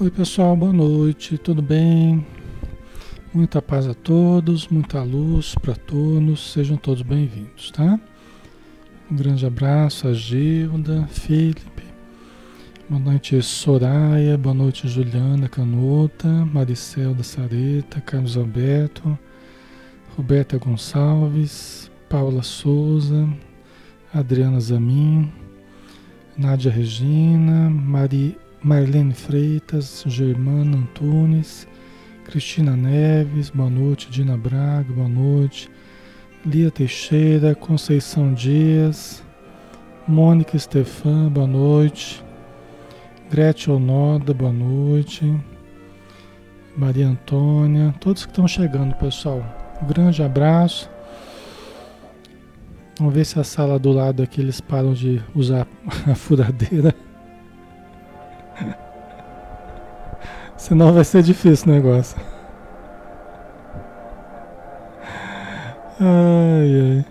Oi, pessoal, boa noite, tudo bem? Muita paz a todos, muita luz para todos, sejam todos bem-vindos, tá? Um grande abraço a Gilda, Felipe, boa noite Soraya, boa noite Juliana Canuta, Maricel da Sareta, Carlos Alberto, Roberta Gonçalves, Paula Souza, Adriana Zamin, Nádia Regina, Mari Marlene Freitas, Germana Antunes, Cristina Neves, boa noite, Dina Braga, boa noite, Lia Teixeira, Conceição Dias, Mônica Stefan, boa noite, Gretchen Onoda, boa noite, Maria Antônia, todos que estão chegando, pessoal, um grande abraço. Vamos ver se a sala do lado aqui eles param de usar a furadeira. Senão vai ser difícil o negócio. Ai, ai.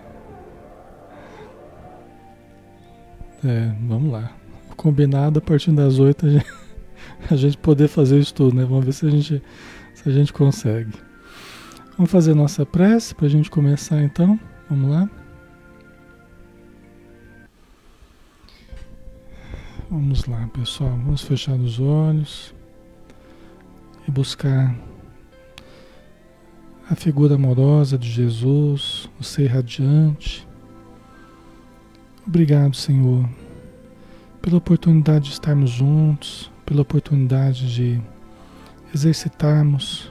É, vamos lá. Combinado a partir das oito a gente, a gente poder fazer isso tudo, né? Vamos ver se a gente, se a gente consegue. Vamos fazer nossa prece para a gente começar então. Vamos lá. Vamos lá, pessoal. Vamos fechar os olhos e buscar a figura amorosa de Jesus, o ser radiante. Obrigado, Senhor, pela oportunidade de estarmos juntos, pela oportunidade de exercitarmos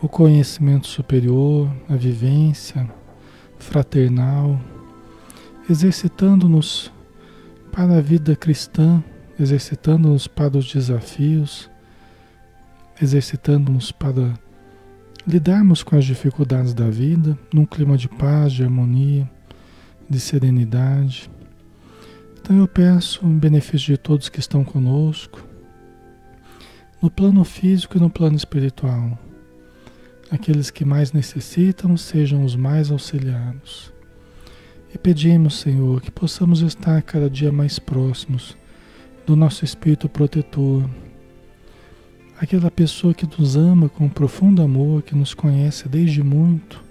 o conhecimento superior, a vivência fraternal, exercitando-nos para a vida cristã, exercitando-nos para os desafios, exercitando-nos para lidarmos com as dificuldades da vida num clima de paz, de harmonia, de serenidade. Então eu peço em benefício de todos que estão conosco, no plano físico e no plano espiritual, aqueles que mais necessitam sejam os mais auxiliados. E pedimos, Senhor, que possamos estar cada dia mais próximos do nosso Espírito protetor, aquela pessoa que nos ama com profundo amor, que nos conhece desde muito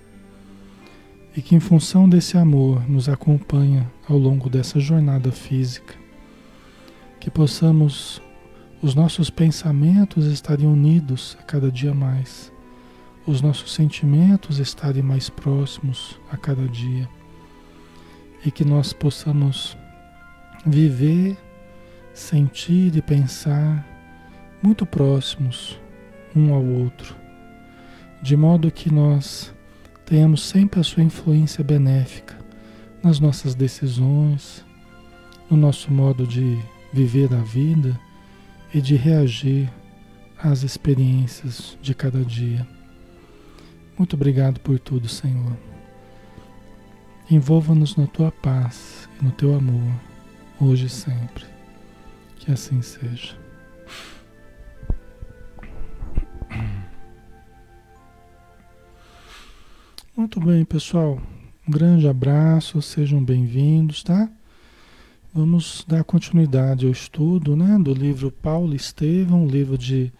e que, em função desse amor, nos acompanha ao longo dessa jornada física. Que possamos, os nossos pensamentos estarem unidos a cada dia mais, os nossos sentimentos estarem mais próximos a cada dia e que nós possamos viver, sentir e pensar muito próximos um ao outro, de modo que nós tenhamos sempre a sua influência benéfica nas nossas decisões, no nosso modo de viver a vida e de reagir às experiências de cada dia. Muito obrigado por tudo, Senhor. Envolva-nos na tua paz e no teu amor, hoje e sempre. Que assim seja. Muito bem, pessoal. Um grande abraço, sejam bem-vindos, tá? Vamos dar continuidade ao estudo né, do livro Paulo Estevão, livro de,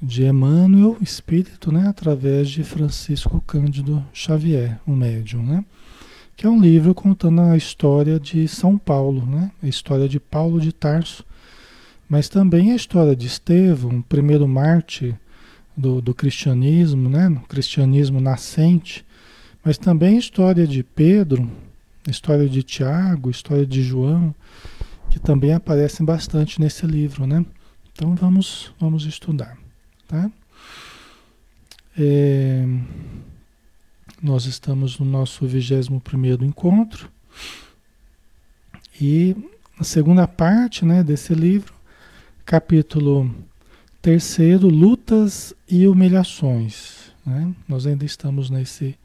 de Emmanuel, Espírito, né, através de Francisco Cândido Xavier, o médium, né? Que é um livro contando a história de São Paulo, né? A história de Paulo de Tarso, mas também a história de Estevão, primeiro mártir do, do cristianismo, né? No cristianismo nascente, mas também a história de Pedro, a história de Tiago, a história de João, que também aparecem bastante nesse livro, né? Então vamos, vamos estudar, tá? É, nós estamos no nosso 21 primeiro encontro e a segunda parte né, desse livro, capítulo terceiro, lutas e humilhações. Né? Nós ainda estamos nesse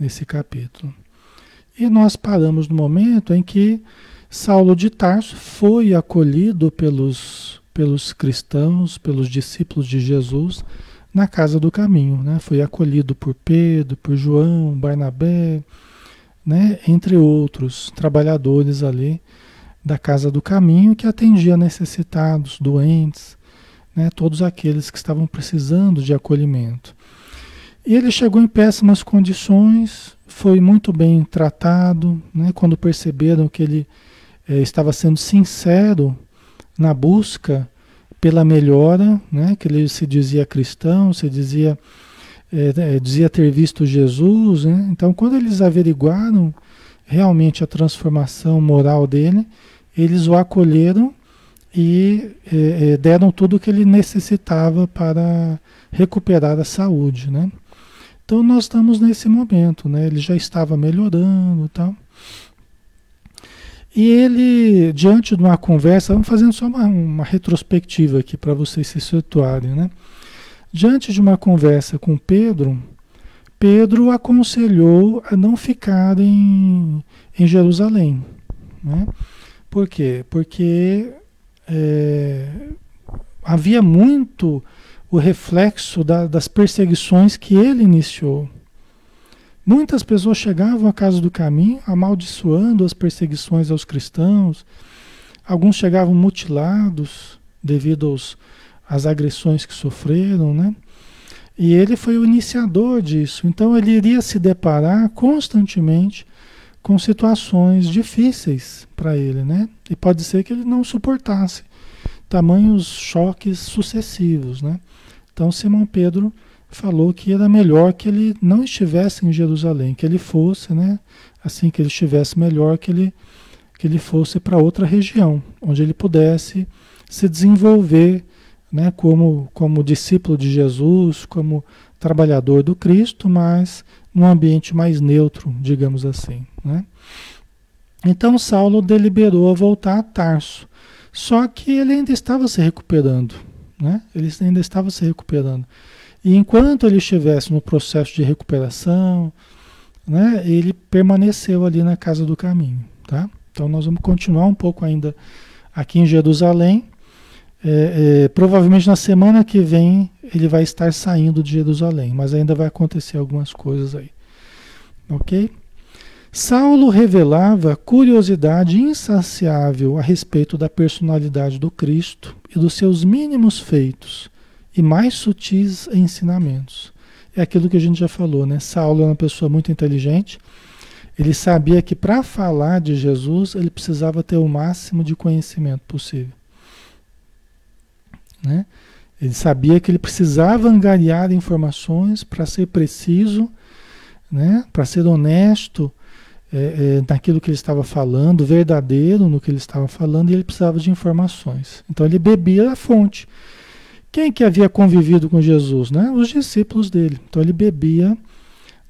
nesse capítulo. E nós paramos no momento em que Saulo de Tarso foi acolhido pelos, pelos cristãos, pelos discípulos de Jesus, na casa do caminho. Né? Foi acolhido por Pedro, por João, Barnabé, né? entre outros trabalhadores ali da casa do caminho que atendia necessitados, doentes, né, todos aqueles que estavam precisando de acolhimento. E ele chegou em péssimas condições, foi muito bem tratado, né, quando perceberam que ele eh, estava sendo sincero na busca pela melhora, né, que ele se dizia cristão, se dizia, eh, dizia ter visto Jesus. Né, então, quando eles averiguaram realmente a transformação moral dele, eles o acolheram e é, deram tudo o que ele necessitava para recuperar a saúde, né? Então nós estamos nesse momento, né? Ele já estava melhorando, tal. E ele, diante de uma conversa, vamos fazendo só uma, uma retrospectiva aqui para vocês se situarem, né? Diante de uma conversa com Pedro, Pedro aconselhou a não ficar em, Jerusalém, né? Por quê? Porque é, havia muito o reflexo da, das perseguições que ele iniciou. Muitas pessoas chegavam à casa do caminho amaldiçoando as perseguições aos cristãos. Alguns chegavam mutilados devido aos, às agressões que sofreram, né? E ele foi o iniciador disso. Então ele iria se deparar constantemente com situações difíceis para ele, né? E pode ser que ele não suportasse tamanhos choques sucessivos, né? Então Simão Pedro falou que era melhor que ele não estivesse em Jerusalém, que ele fosse, né? Assim que ele estivesse melhor, que ele que ele fosse para outra região, onde ele pudesse se desenvolver, né? Como como discípulo de Jesus, como trabalhador do Cristo, mas num ambiente mais neutro, digamos assim. Né? Então Saulo deliberou voltar a Tarso, só que ele ainda estava se recuperando, né? ele ainda estava se recuperando. E enquanto ele estivesse no processo de recuperação, né, ele permaneceu ali na casa do caminho. Tá? Então nós vamos continuar um pouco ainda aqui em Jerusalém. É, é, provavelmente na semana que vem ele vai estar saindo de Jerusalém, mas ainda vai acontecer algumas coisas aí. Ok? Saulo revelava curiosidade insaciável a respeito da personalidade do Cristo e dos seus mínimos feitos e mais sutis ensinamentos. É aquilo que a gente já falou, né? Saulo é uma pessoa muito inteligente. Ele sabia que para falar de Jesus ele precisava ter o máximo de conhecimento possível. Né? Ele sabia que ele precisava angariar informações para ser preciso, né? para ser honesto é, é, naquilo que ele estava falando, verdadeiro no que ele estava falando, e ele precisava de informações. Então ele bebia a fonte. Quem que havia convivido com Jesus? Né? Os discípulos dele. Então ele bebia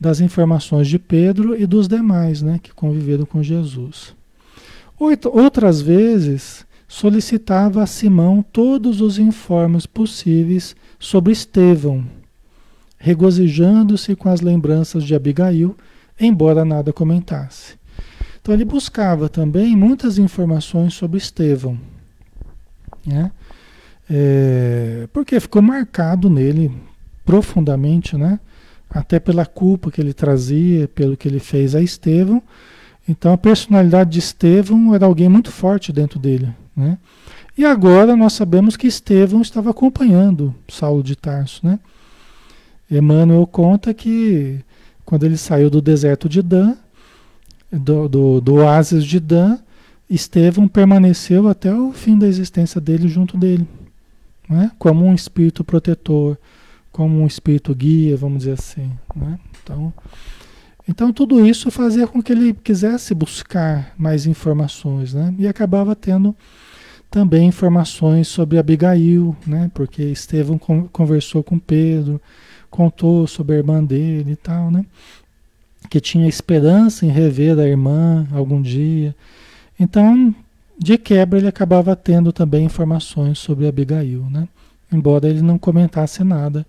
das informações de Pedro e dos demais né, que conviveram com Jesus. Outras vezes, solicitava a Simão todos os informes possíveis sobre Estevão, regozijando-se com as lembranças de Abigail, embora nada comentasse. Então ele buscava também muitas informações sobre Estevão, né? É, porque ficou marcado nele profundamente, né? Até pela culpa que ele trazia, pelo que ele fez a Estevão. Então a personalidade de Estevão era alguém muito forte dentro dele, né? E agora nós sabemos que Estevão estava acompanhando Saulo de Tarso. Né? Emmanuel conta que quando ele saiu do deserto de Dan, do, do, do oásis de Dan, Estevão permaneceu até o fim da existência dele junto dele, né? como um espírito protetor, como um espírito guia, vamos dizer assim. Né? Então, então tudo isso fazia com que ele quisesse buscar mais informações, né? E acabava tendo também informações sobre Abigail, né? Porque Estevão conversou com Pedro, contou sobre a irmã dele e tal, né? Que tinha esperança em rever a irmã algum dia. Então, de quebra, ele acabava tendo também informações sobre Abigail, né? Embora ele não comentasse nada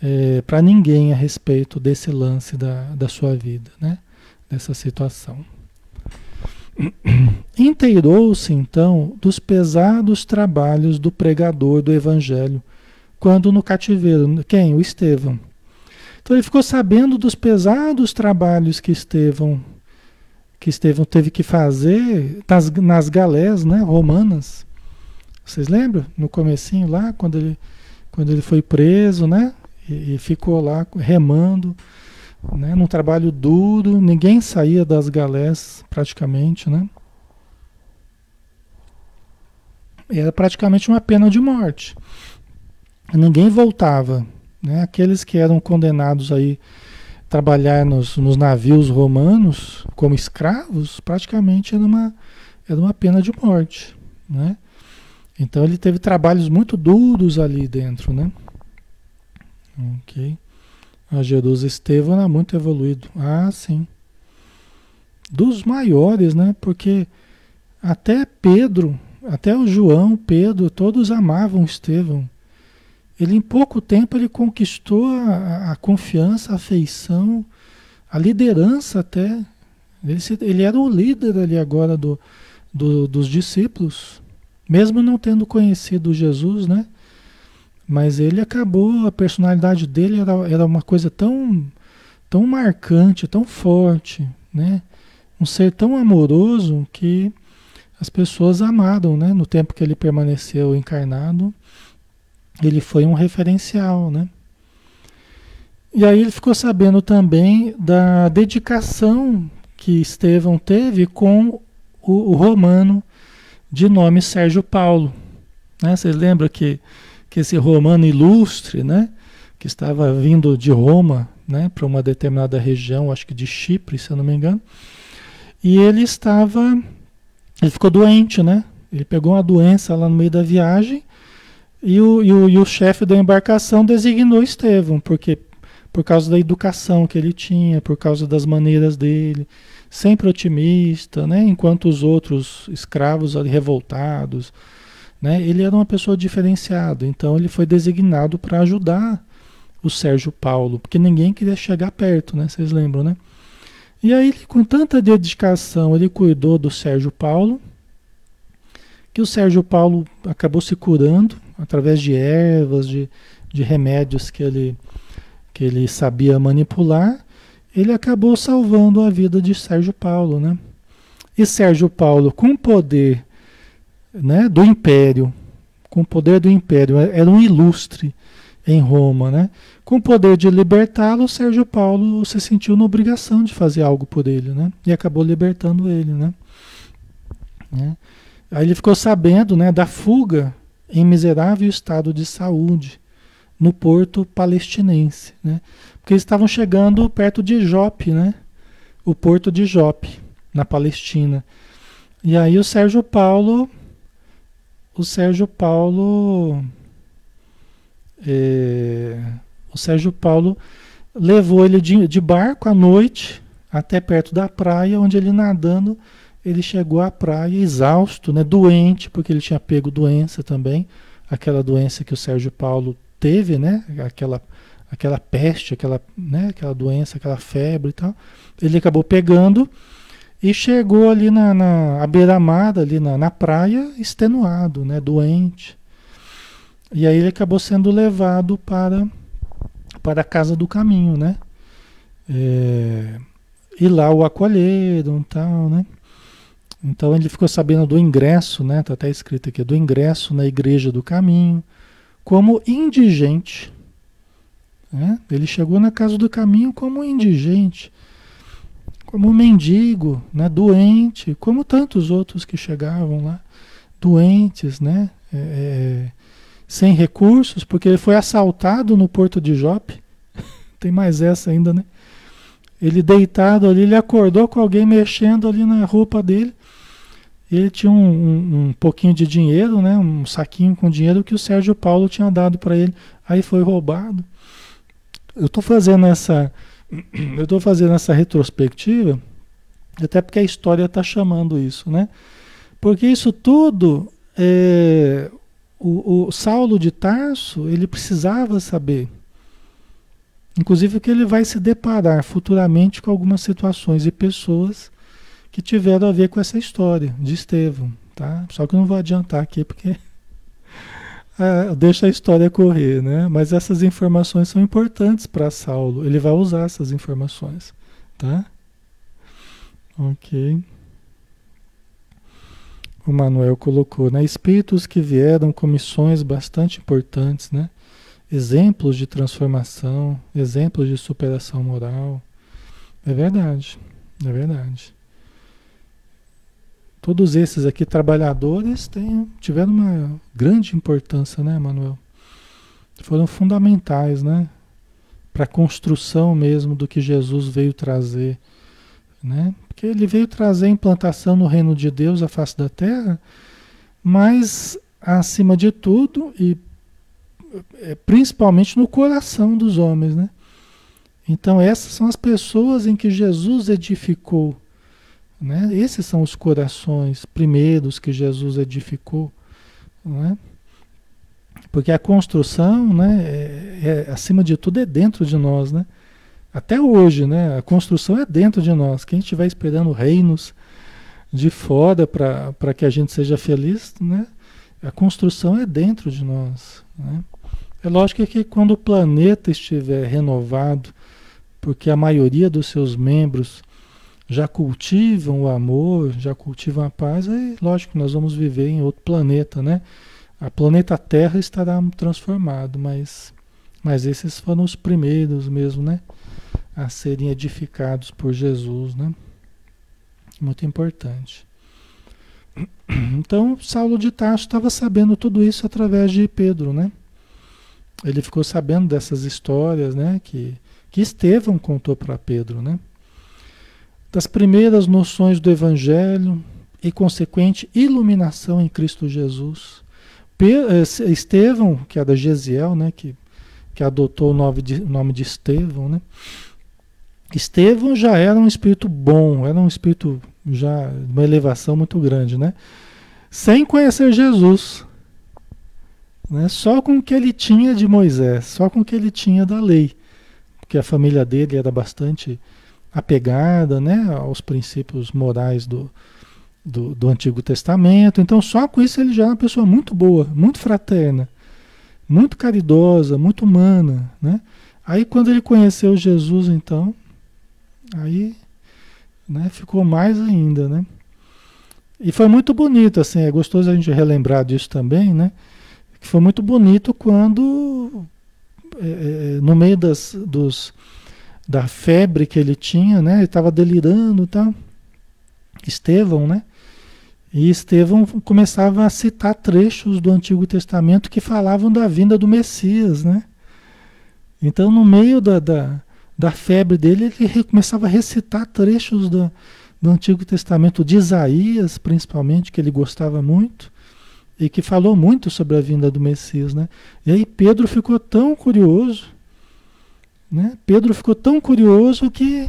é, para ninguém a respeito desse lance da, da sua vida, né? dessa situação. Inteirou-se então dos pesados trabalhos do pregador do Evangelho, quando no cativeiro. Quem? O Estevão. Então ele ficou sabendo dos pesados trabalhos que Estevão que Estevão teve que fazer nas, nas galés né, romanas, Vocês lembram? No comecinho lá, quando ele, quando ele foi preso, né? E, e ficou lá remando, né? Num trabalho duro, ninguém saía das galés praticamente, né? Era praticamente uma pena de morte. Ninguém voltava, né? Aqueles que eram condenados aí trabalhar nos, nos navios romanos como escravos, praticamente era uma, era uma pena de morte, né? Então ele teve trabalhos muito duros ali dentro, né? Ok. A Estevão era muito evoluído. Ah, sim. Dos maiores, né? Porque até Pedro, até o João, Pedro, todos amavam Estevão. Ele em pouco tempo ele conquistou a, a confiança, a afeição, a liderança até. Ele, ele era o líder ali agora do, do, dos discípulos, mesmo não tendo conhecido Jesus, né? Mas ele acabou, a personalidade dele era, era uma coisa tão, tão marcante, tão forte, né? Um ser tão amoroso que as pessoas amaram, né? No tempo que ele permaneceu encarnado, ele foi um referencial, né? E aí ele ficou sabendo também da dedicação que Estevão teve com o, o romano de nome Sérgio Paulo. Né? Vocês lembram que, que esse romano ilustre, né? que estava vindo de Roma né? para uma determinada região, acho que de Chipre, se eu não me engano, e ele estava, ele ficou doente, né? Ele pegou uma doença lá no meio da viagem e o, e o, e o chefe da embarcação designou Estevão, porque por causa da educação que ele tinha, por causa das maneiras dele, sempre otimista, né? enquanto os outros escravos revoltados. Né? Ele era uma pessoa diferenciada, então ele foi designado para ajudar o Sérgio Paulo, porque ninguém queria chegar perto, né? Vocês lembram, né? E aí, com tanta dedicação, ele cuidou do Sérgio Paulo, que o Sérgio Paulo acabou se curando através de ervas, de, de remédios que ele, que ele sabia manipular, ele acabou salvando a vida de Sérgio Paulo, né? E Sérgio Paulo, com o poder né, do império, com o poder do império, era um ilustre em Roma, né? Com o poder de libertá-lo, Sérgio Paulo se sentiu na obrigação de fazer algo por ele, né? E acabou libertando ele, né? né? Aí ele ficou sabendo né, da fuga em miserável estado de saúde no porto palestinense, né? Porque eles estavam chegando perto de Jope, né? O porto de Jope, na Palestina. E aí o Sérgio Paulo, o Sérgio Paulo, é, o Sérgio Paulo levou ele de, de barco à noite até perto da praia, onde ele nadando ele chegou à praia exausto, né, doente, porque ele tinha pego doença também, aquela doença que o Sérgio Paulo teve, né, aquela, aquela peste, aquela, né, aquela doença, aquela febre e tal. Ele acabou pegando e chegou ali na, na beira-mar, ali na, na praia, extenuado, né, doente. E aí ele acabou sendo levado para, para a casa do caminho, né? É, e lá o acolheram e tal, né? Então ele ficou sabendo do ingresso, né? Está até escrito aqui, do ingresso na igreja do caminho, como indigente. Né? Ele chegou na casa do caminho como indigente, como mendigo, né? doente, como tantos outros que chegavam lá, doentes, né? É, é, sem recursos, porque ele foi assaltado no porto de Jope. Tem mais essa ainda, né? Ele deitado ali, ele acordou com alguém mexendo ali na roupa dele. Ele tinha um, um, um, pouquinho de dinheiro, né? um saquinho com dinheiro que o Sérgio Paulo tinha dado para ele. Aí foi roubado. Eu estou fazendo essa, eu estou fazendo essa retrospectiva, até porque a história está chamando isso, né? Porque isso tudo, é, o, o Saulo de Tarso, ele precisava saber. Inclusive que ele vai se deparar futuramente com algumas situações e pessoas que tiveram a ver com essa história de Estevão, tá? Só que eu não vou adiantar aqui porque é, deixa a história correr, né? Mas essas informações são importantes para Saulo. Ele vai usar essas informações, tá? Ok. o Manuel colocou, né? Espíritos que vieram com missões bastante importantes, né? Exemplos de transformação, exemplos de superação moral. É verdade, é verdade. Todos esses aqui trabalhadores têm, tiveram uma grande importância, né, Manuel? Foram fundamentais, né? Para a construção mesmo do que Jesus veio trazer, né? Porque ele veio trazer a implantação no reino de Deus, a face da terra, mas acima de tudo e é, principalmente no coração dos homens, né? Então essas são as pessoas em que Jesus edificou né? Esses são os corações primeiros que Jesus edificou. Né? Porque a construção, né, é, é, acima de tudo, é dentro de nós. Né? Até hoje, né, a construção é dentro de nós. Quem estiver esperando reinos de fora para que a gente seja feliz, né, a construção é dentro de nós. Né? É lógico que quando o planeta estiver renovado, porque a maioria dos seus membros já cultivam o amor, já cultivam a paz, aí lógico nós vamos viver em outro planeta, né? A planeta Terra estará transformado, mas, mas esses foram os primeiros mesmo, né? A serem edificados por Jesus, né? Muito importante. Então, Saulo de Tarso estava sabendo tudo isso através de Pedro, né? Ele ficou sabendo dessas histórias, né? Que, que Estevão contou para Pedro, né? Das primeiras noções do Evangelho e consequente iluminação em Cristo Jesus. Eh, Estevão, que era Gesiel, né, que, que adotou o nome de, nome de Estevão, né? Estevão já era um espírito bom, era um espírito já uma elevação muito grande, né? Sem conhecer Jesus, né? Só com o que ele tinha de Moisés, só com o que ele tinha da lei, porque a família dele era bastante apegada né, aos princípios morais do, do, do, Antigo Testamento. Então, só com isso ele já é uma pessoa muito boa, muito fraterna, muito caridosa, muito humana. Né? Aí, quando ele conheceu Jesus, então, aí né, ficou mais ainda. Né? E foi muito bonito, assim, é gostoso a gente relembrar disso também, né? Que foi muito bonito quando, é, no meio das, dos da febre que ele tinha, né? Ele estava delirando tal. Estevão, né? E Estevão começava a citar trechos do Antigo Testamento que falavam da vinda do Messias, né? Então, no meio da, da, da febre dele, ele começava a recitar trechos do, do Antigo Testamento, de Isaías, principalmente, que ele gostava muito, e que falou muito sobre a vinda do Messias, né? E aí Pedro ficou tão curioso né? Pedro ficou tão curioso que,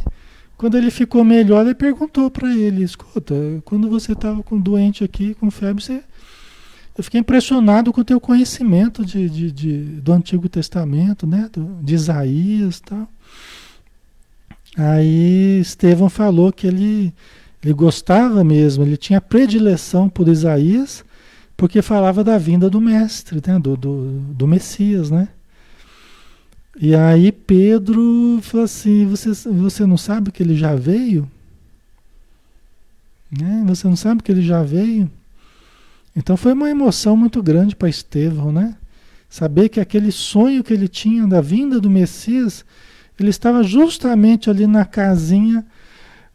quando ele ficou melhor, ele perguntou para ele: Escuta, quando você estava com doente aqui, com febre, você... eu fiquei impressionado com o teu conhecimento de, de, de do Antigo Testamento, né? Do, de Isaías tal. Aí Estevão falou que ele, ele gostava mesmo, ele tinha predileção por Isaías, porque falava da vinda do Mestre, né? do, do, do Messias, né? E aí Pedro falou assim: você, você não sabe que ele já veio? Né? Você não sabe que ele já veio? Então foi uma emoção muito grande para Estevão, né? Saber que aquele sonho que ele tinha da vinda do Messias, ele estava justamente ali na casinha,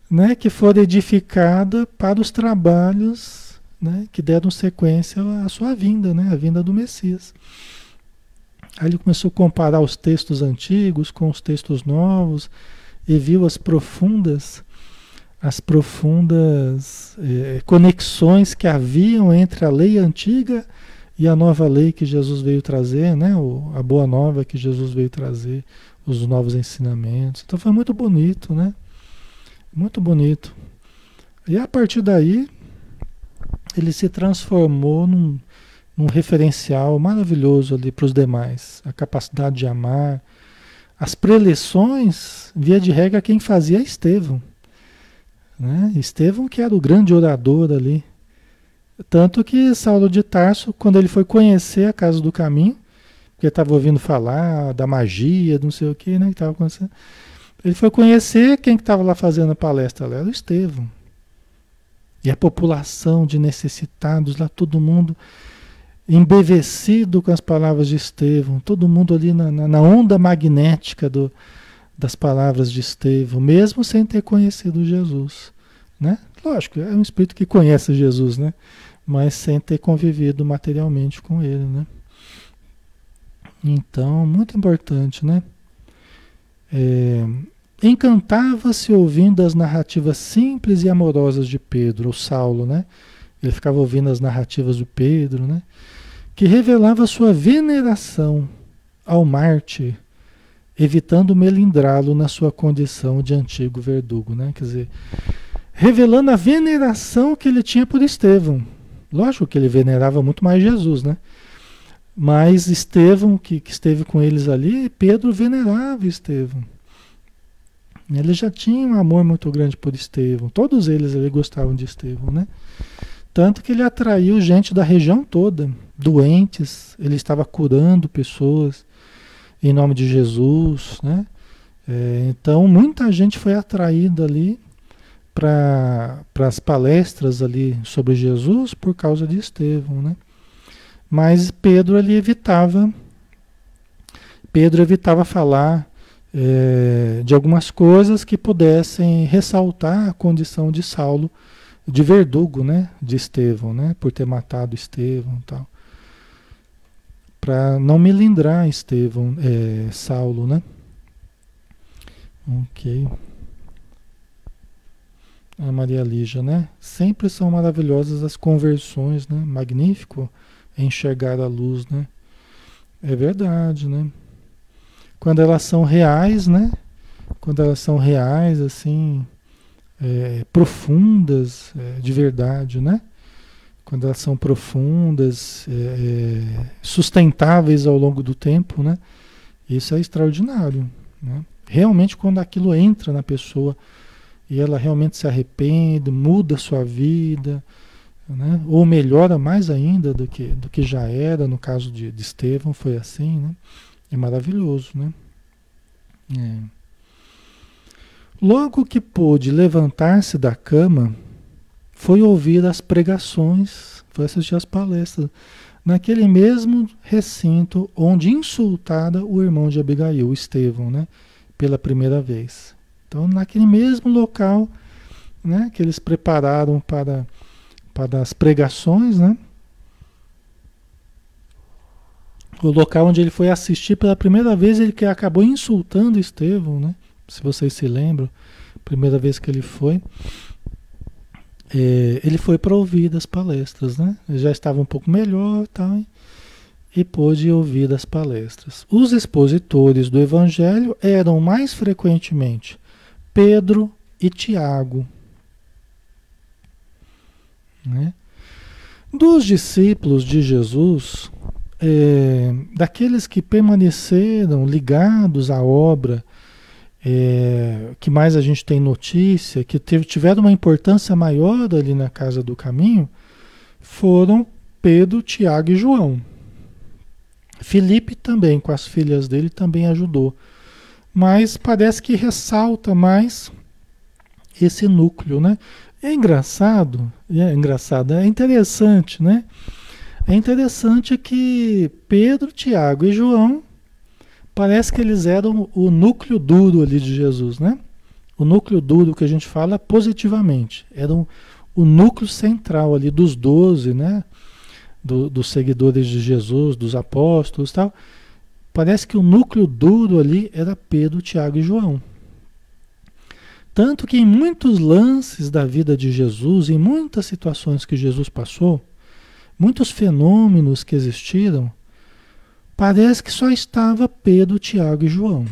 né, que foi edificada para os trabalhos, né, que deram sequência à sua vinda, né, a vinda do Messias. Aí ele começou a comparar os textos antigos com os textos novos e viu as profundas, as profundas eh, conexões que haviam entre a lei antiga e a nova lei que Jesus veio trazer, né? O, a boa nova que Jesus veio trazer, os novos ensinamentos. Então foi muito bonito, né? Muito bonito. E a partir daí ele se transformou num, um referencial maravilhoso ali para os demais. A capacidade de amar. As preleções, via de regra, quem fazia é Estevão. Né? Estevão que era o grande orador ali. Tanto que Saulo de Tarso, quando ele foi conhecer a Casa do Caminho, porque estava ouvindo falar da magia, não sei o que, né? Que tava acontecendo. Ele foi conhecer quem estava lá fazendo a palestra, era o Estevão. E a população de necessitados lá, todo mundo embevecido com as palavras de Estevão, todo mundo ali na, na, onda magnética do, das palavras de Estevão, mesmo sem ter conhecido Jesus. Né? Lógico, é um espírito que conhece Jesus, né? mas sem ter convivido materialmente com ele. Né? Então, muito importante, né? É, Encantava-se ouvindo as narrativas simples e amorosas de Pedro, ou Saulo, né? Ele ficava ouvindo as narrativas do Pedro, né? Que revelava sua veneração ao Marte, evitando melindrá-lo na sua condição de antigo verdugo, né? Quer dizer, revelando a veneração que ele tinha por Estevão. Lógico que ele venerava muito mais Jesus, né? Mas Estevão, que, que esteve com eles ali, Pedro venerava Estevão. Ele já tinha um amor muito grande por Estevão. Todos eles ali gostavam de Estevão, né? Tanto que ele atraiu gente da região toda, doentes, ele estava curando pessoas em nome de Jesus, né? É, então muita gente foi atraída ali para as palestras ali sobre Jesus por causa de Estevão, né? Mas Pedro ele evitava, Pedro evitava falar é, de algumas coisas que pudessem ressaltar a condição de Saulo, de verdugo, né, de Estevão, né, por ter matado Estevão, tal, para não melindrar Estevão, é, Saulo, né? Ok. A Maria Lígia, né? Sempre são maravilhosas as conversões, né? Magnífico enxergar a luz, né? É verdade, né? quando elas são reais, né? Quando elas são reais, assim, é, profundas, é, de verdade, né? Quando elas são profundas, é, é, sustentáveis ao longo do tempo, né? Isso é extraordinário, né? Realmente quando aquilo entra na pessoa e ela realmente se arrepende, muda a sua vida, né? ou melhora mais ainda do que, do que já era, no caso de, de Estevão foi assim, né? É maravilhoso, né? É. Logo que pôde levantar-se da cama, foi ouvir as pregações, foi assistir as palestras, naquele mesmo recinto onde insultada o irmão de Abigail, Estevão, né? Pela primeira vez. Então, naquele mesmo local, né? Que eles prepararam para, para as pregações, né? o local onde ele foi assistir pela primeira vez, ele acabou insultando Estevão, né? Se vocês se lembram, primeira vez que ele foi, é, ele foi para ouvir das palestras, né? Ele já estava um pouco melhor, tá? E pôde ouvir das palestras. Os expositores do Evangelho eram mais frequentemente Pedro e Tiago, né? Dos discípulos de Jesus, é, daqueles que permaneceram ligados à obra, é, que mais a gente tem notícia, que teve, tiveram uma importância maior ali na Casa do Caminho, foram Pedro, Tiago e João. Felipe também, com as filhas dele, também ajudou. Mas parece que ressalta mais esse núcleo, né? É engraçado, é engraçado, é interessante, né? É interessante que Pedro, Tiago e João parece que eles eram o núcleo duro ali de Jesus, né? O núcleo duro que a gente fala positivamente. Eram o núcleo central ali dos doze, né? Do, dos seguidores de Jesus, dos apóstolos tal. Parece que o núcleo duro ali era Pedro, Tiago e João. Tanto que em muitos lances da vida de Jesus, em muitas situações que Jesus passou, muitos fenômenos que existiram, parece que só estava Pedro, Tiago e João.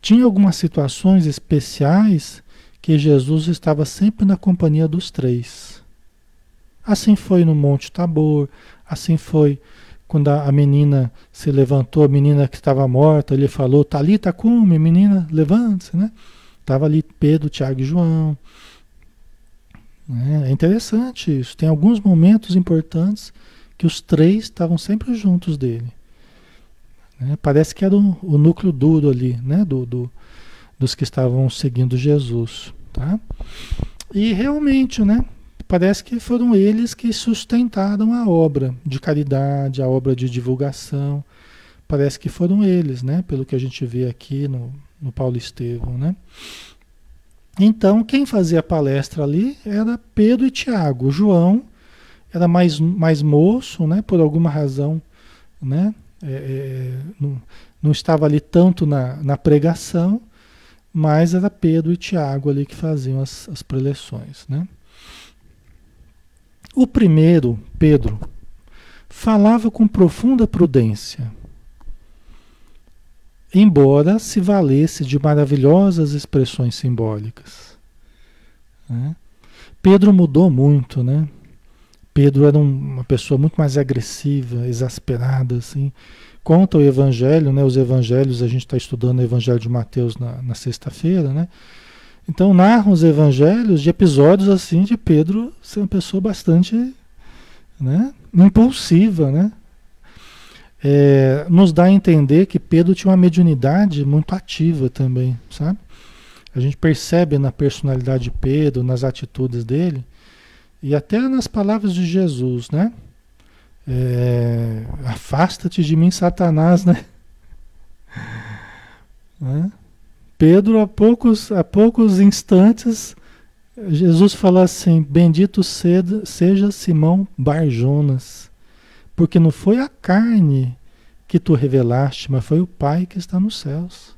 Tinha algumas situações especiais que Jesus estava sempre na companhia dos três. Assim foi no Monte Tabor, assim foi quando a menina se levantou, a menina que estava morta, ele falou, Talita come, menina, levante-se, né? Estava ali Pedro, Tiago e João. É, é interessante isso. Tem alguns momentos importantes que os três estavam sempre juntos dele. Né? Parece que era o, o, núcleo duro ali, né? Do, do, dos que estavam seguindo Jesus. tá? E realmente, né? Parece que foram eles que sustentaram a obra de caridade, a obra de divulgação. Parece que foram eles, né? Pelo que a gente vê aqui no, no Paulo Estevão, né? Então, quem fazia a palestra ali era Pedro e Tiago. João era mais, mais moço, né? Por alguma razão, né? É, é, não, não estava ali tanto na, na pregação, mas era Pedro e Tiago ali que faziam as, as preleções, né? O primeiro, Pedro, falava com profunda prudência, embora se valesse de maravilhosas expressões simbólicas. Né? Pedro mudou muito, né? Pedro era um, uma pessoa muito mais agressiva, exasperada, assim. Conta o Evangelho, né? Os Evangelhos, a gente está estudando o Evangelho de Mateus na, na sexta-feira, né? Então narram os Evangelhos de episódios assim de Pedro ser uma pessoa bastante, né? Impulsiva, né? é, nos dá a entender que Pedro tinha uma mediunidade muito ativa também, sabe? A gente percebe na personalidade de Pedro, nas atitudes dele, e até nas palavras de Jesus, né? É, Afasta-te de mim, Satanás, né? né? Pedro, há poucos, há poucos instantes, Jesus fala assim: Bendito seja Simão Barjonas porque não foi a carne que tu revelaste, mas foi o Pai que está nos céus.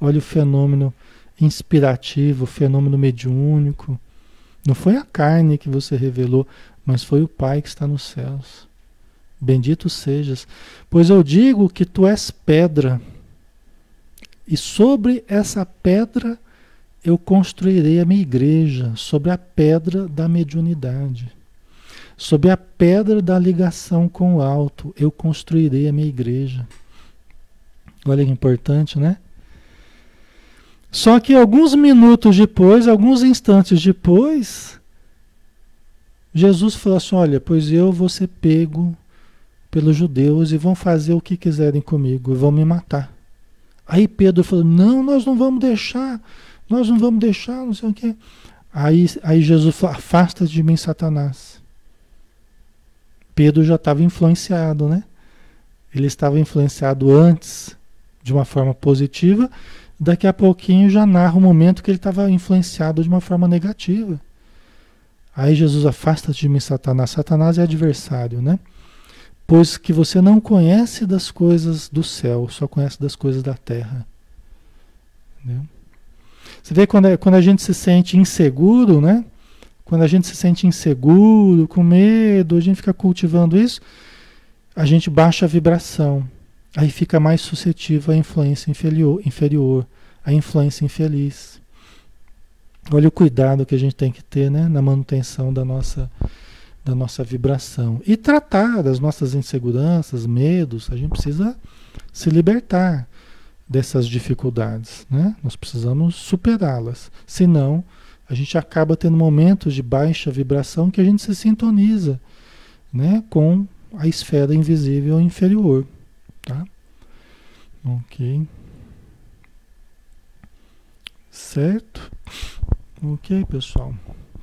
Olha o fenômeno inspirativo, o fenômeno mediúnico. Não foi a carne que você revelou, mas foi o Pai que está nos céus. Bendito sejas, pois eu digo que tu és pedra, e sobre essa pedra eu construirei a minha igreja, sobre a pedra da mediunidade. Sob a pedra da ligação com o alto, eu construirei a minha igreja. Olha que importante, né? Só que alguns minutos depois, alguns instantes depois, Jesus falou assim: Olha, pois eu vou ser pego pelos judeus e vão fazer o que quiserem comigo, vão me matar. Aí Pedro falou: Não, nós não vamos deixar, nós não vamos deixar, não sei o quê. Aí, aí Jesus falou: Afasta de mim, Satanás. Pedro já estava influenciado, né? Ele estava influenciado antes de uma forma positiva, daqui a pouquinho já narra o momento que ele estava influenciado de uma forma negativa. Aí Jesus afasta de mim Satanás. Satanás é adversário, né? Pois que você não conhece das coisas do céu, só conhece das coisas da terra. Você vê quando, é, quando a gente se sente inseguro, né? Quando a gente se sente inseguro, com medo, a gente fica cultivando isso, a gente baixa a vibração. Aí fica mais suscetível à influência inferior, inferior à influência infeliz. Olha o cuidado que a gente tem que ter né, na manutenção da nossa, da nossa vibração. E tratar das nossas inseguranças, medos, a gente precisa se libertar dessas dificuldades. Né? Nós precisamos superá-las. Senão, a gente acaba tendo momentos de baixa vibração que a gente se sintoniza né, com a esfera invisível inferior. Tá? Ok. Certo? Ok, pessoal.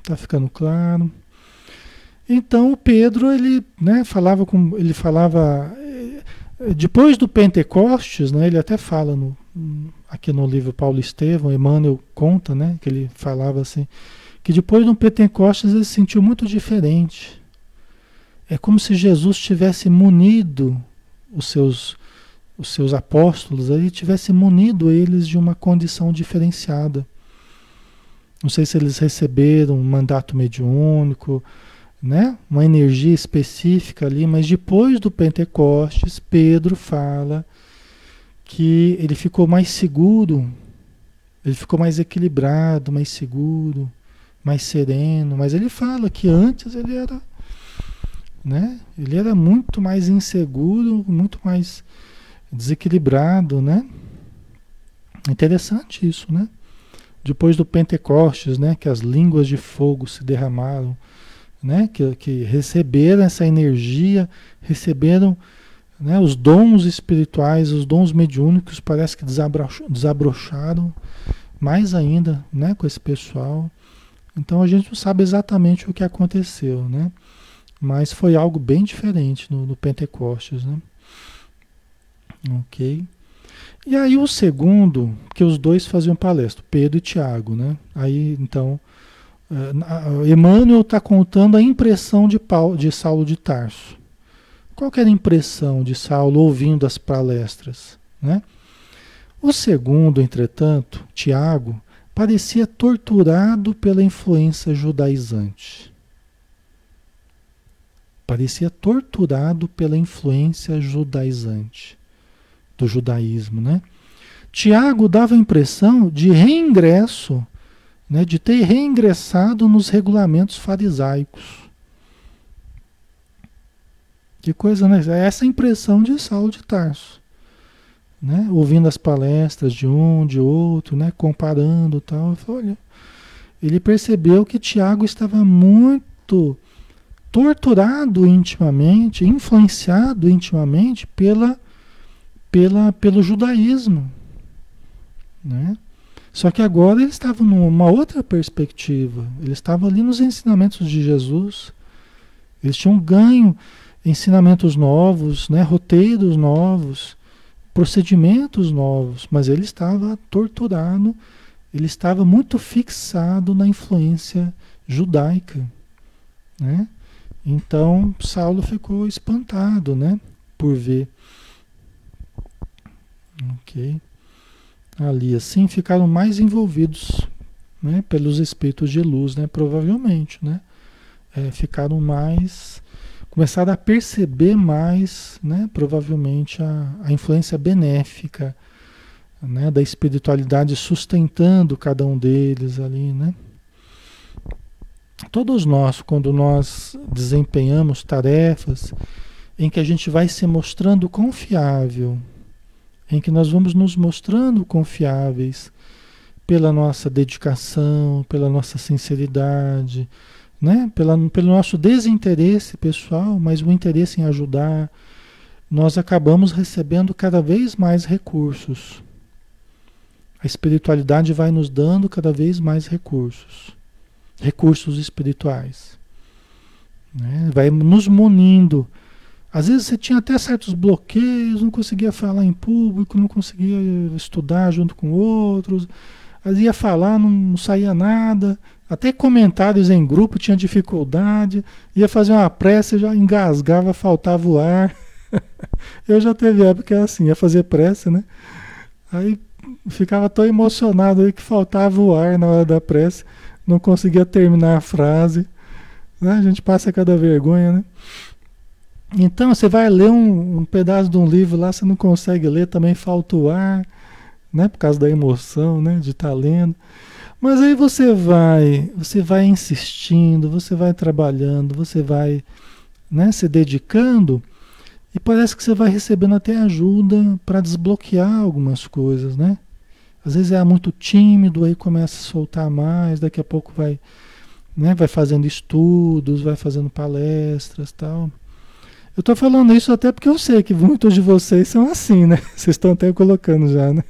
Tá ficando claro. Então o Pedro ele, né, falava com, ele falava eh, depois do Pentecostes, né, ele até fala no, aqui no livro Paulo Estevão, Emmanuel conta, né, que ele falava assim, que depois do Pentecostes ele se sentiu muito diferente. É como se Jesus tivesse munido os seus os seus apóstolos, ele tivesse munido eles de uma condição diferenciada. Não sei se eles receberam um mandato mediúnico, né? Uma energia específica ali, mas depois do Pentecostes, Pedro fala que ele ficou mais seguro, ele ficou mais equilibrado, mais seguro, mais sereno, mas ele fala que antes ele era, né? Ele era muito mais inseguro, muito mais desequilibrado, né? Interessante isso, né? Depois do Pentecostes, né, que as línguas de fogo se derramaram, né, que, que receberam essa energia, receberam né? Os dons espirituais, os dons mediúnicos parece que desabrocharam mais ainda, né, com esse pessoal. Então a gente não sabe exatamente o que aconteceu, né? Mas foi algo bem diferente no, no Pentecostes, né? Ok. E aí o segundo, que os dois faziam palestra, Pedro e Tiago, né? Aí então, uh, Emmanuel está contando a impressão de, Paulo, de Saulo de Tarso. Qual era a impressão de Saulo ouvindo as palestras, né? O segundo, entretanto, Tiago, parecia torturado pela influência judaizante. Parecia torturado pela influência judaizante do judaísmo, né? Tiago dava a impressão de reingresso, né, de ter reingressado nos regulamentos farisaicos. Que coisa, né? É essa impressão de Saulo de Tarso. Né? Ouvindo as palestras de um, de outro, né? comparando tal. Olha, ele percebeu que Tiago estava muito torturado intimamente, influenciado intimamente pela pela, pelo judaísmo. Né? Só que agora eles estavam numa outra perspectiva. Eles estavam ali nos ensinamentos de Jesus. Eles tinham ganho ensinamentos novos, né? roteiros novos, procedimentos novos, mas ele estava torturado, ele estava muito fixado na influência judaica. Né? Então Saulo ficou espantado né? por ver Ok. Ali, assim, ficaram mais envolvidos né, pelos espíritos de luz, né? Provavelmente, né? É, ficaram mais. Começaram a perceber mais, né? Provavelmente, a, a influência benéfica né, da espiritualidade sustentando cada um deles ali, né? Todos nós, quando nós desempenhamos tarefas em que a gente vai se mostrando confiável, em que nós vamos nos mostrando confiáveis pela nossa dedicação, pela nossa sinceridade, né? Pela, pelo nosso desinteresse pessoal, mas o interesse em ajudar, nós acabamos recebendo cada vez mais recursos. A espiritualidade vai nos dando cada vez mais recursos, recursos espirituais. Né? Vai nos munindo às vezes você tinha até certos bloqueios, não conseguia falar em público, não conseguia estudar junto com outros. Às vezes ia falar, não saía nada. Até comentários em grupo tinha dificuldade. Ia fazer uma prece, já engasgava, faltava o ar. Eu já teve época assim, ia fazer prece, né? Aí ficava tão emocionado aí que faltava o ar na hora da prece. Não conseguia terminar a frase. Né? A gente passa cada vergonha, né? Então você vai ler um, um, pedaço de um livro lá, você não consegue ler, também falta o ar, né? Por causa da emoção, né? De estar tá lendo. Mas aí você vai, você vai insistindo, você vai trabalhando, você vai, né? Se dedicando e parece que você vai recebendo até ajuda para desbloquear algumas coisas, né? Às vezes é muito tímido, aí começa a soltar mais, daqui a pouco vai, né? Vai fazendo estudos, vai fazendo palestras, tal. Eu estou falando isso até porque eu sei que muitos de vocês são assim, né? Vocês estão até colocando já, né?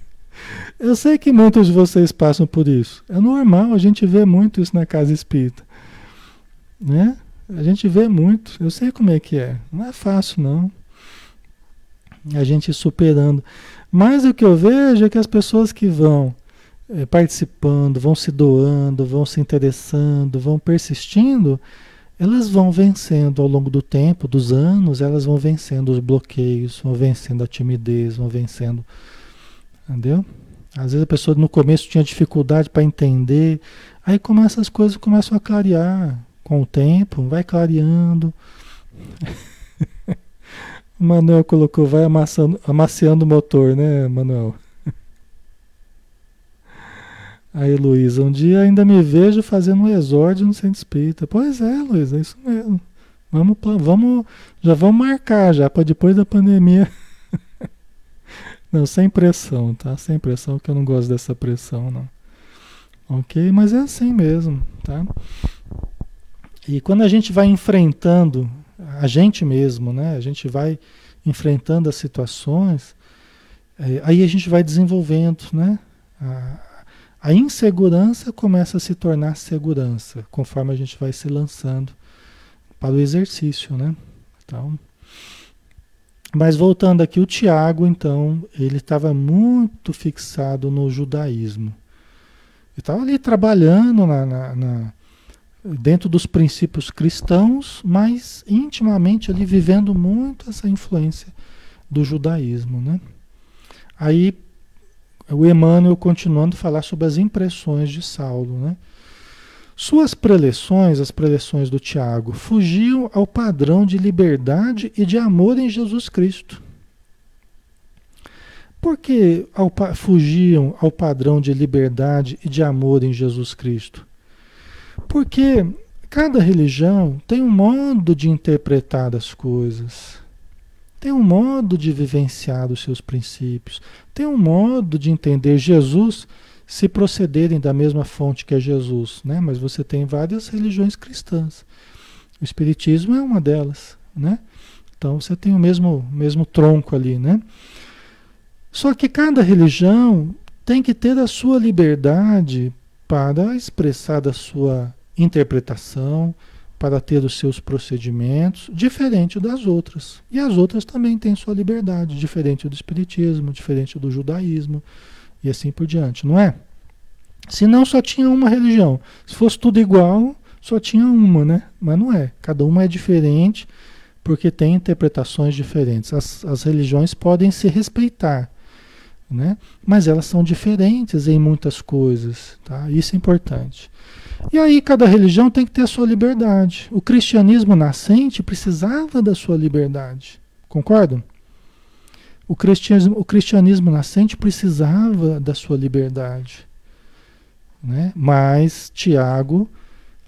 Eu sei que muitos de vocês passam por isso. É normal, a gente vê muito isso na casa espírita. Né? A gente vê muito. Eu sei como é que é. Não é fácil, não. A gente superando. Mas o que eu vejo é que as pessoas que vão é, participando, vão se doando, vão se interessando, vão persistindo, elas vão vencendo ao longo do tempo, dos anos, elas vão vencendo os bloqueios, vão vencendo a timidez, vão vencendo. Entendeu? Às vezes a pessoa no começo tinha dificuldade para entender, aí começa as coisas começam a clarear com o tempo, vai clareando. o Manuel colocou, vai amassando, amaciando o motor, né, Manuel? Aí, Luísa, um dia ainda me vejo fazendo um exórdio no centro espírita. Pois é, Luísa, é isso mesmo. Vamos, vamos, já vamos marcar já para depois da pandemia. não, sem pressão, tá? Sem pressão, que eu não gosto dessa pressão, não. Ok? Mas é assim mesmo, tá? E quando a gente vai enfrentando a gente mesmo, né? A gente vai enfrentando as situações, é, aí a gente vai desenvolvendo, né? A, A insegurança começa a se tornar segurança, conforme a gente vai se lançando para o exercício, né? Então, mas voltando aqui, o Tiago, então, ele estava muito fixado no judaísmo. Ele estava ali trabalhando na, na, na, dentro dos princípios cristãos, mas intimamente ali vivendo muito essa influência do judaísmo, né? Aí o Emmanuel continuando a falar sobre as impressões de Saulo, né? Suas preleções, as preleções do Tiago, fugiam ao padrão de liberdade e de amor em Jesus Cristo. Por que ao, fugiam ao padrão de liberdade e de amor em Jesus Cristo? Porque cada religião tem um modo de interpretar as coisas, tem um modo de vivenciar os seus princípios, tem um modo de entender Jesus se procederem da mesma fonte que é Jesus, né? Mas você tem várias religiões cristãs. O espiritismo é uma delas, né? Então você tem o mesmo mesmo tronco ali, né? Só que cada religião tem que ter a sua liberdade para expressar a sua interpretação, para ter os seus procedimentos, diferente das outras. E as outras também têm sua liberdade, diferente do espiritismo, diferente do judaísmo, e assim por diante, não é? Se não só tinha uma religião. Se fosse tudo igual, só tinha uma, né? Mas não é. Cada uma é diferente porque tem interpretações diferentes. As, as religiões podem se respeitar, né? Mas elas são diferentes em muitas coisas, tá? Isso é importante. E aí cada religião tem que ter a sua liberdade. O cristianismo nascente precisava da sua liberdade. Concordam? O cristianismo, o cristianismo nascente precisava da sua liberdade. Né? Mas Tiago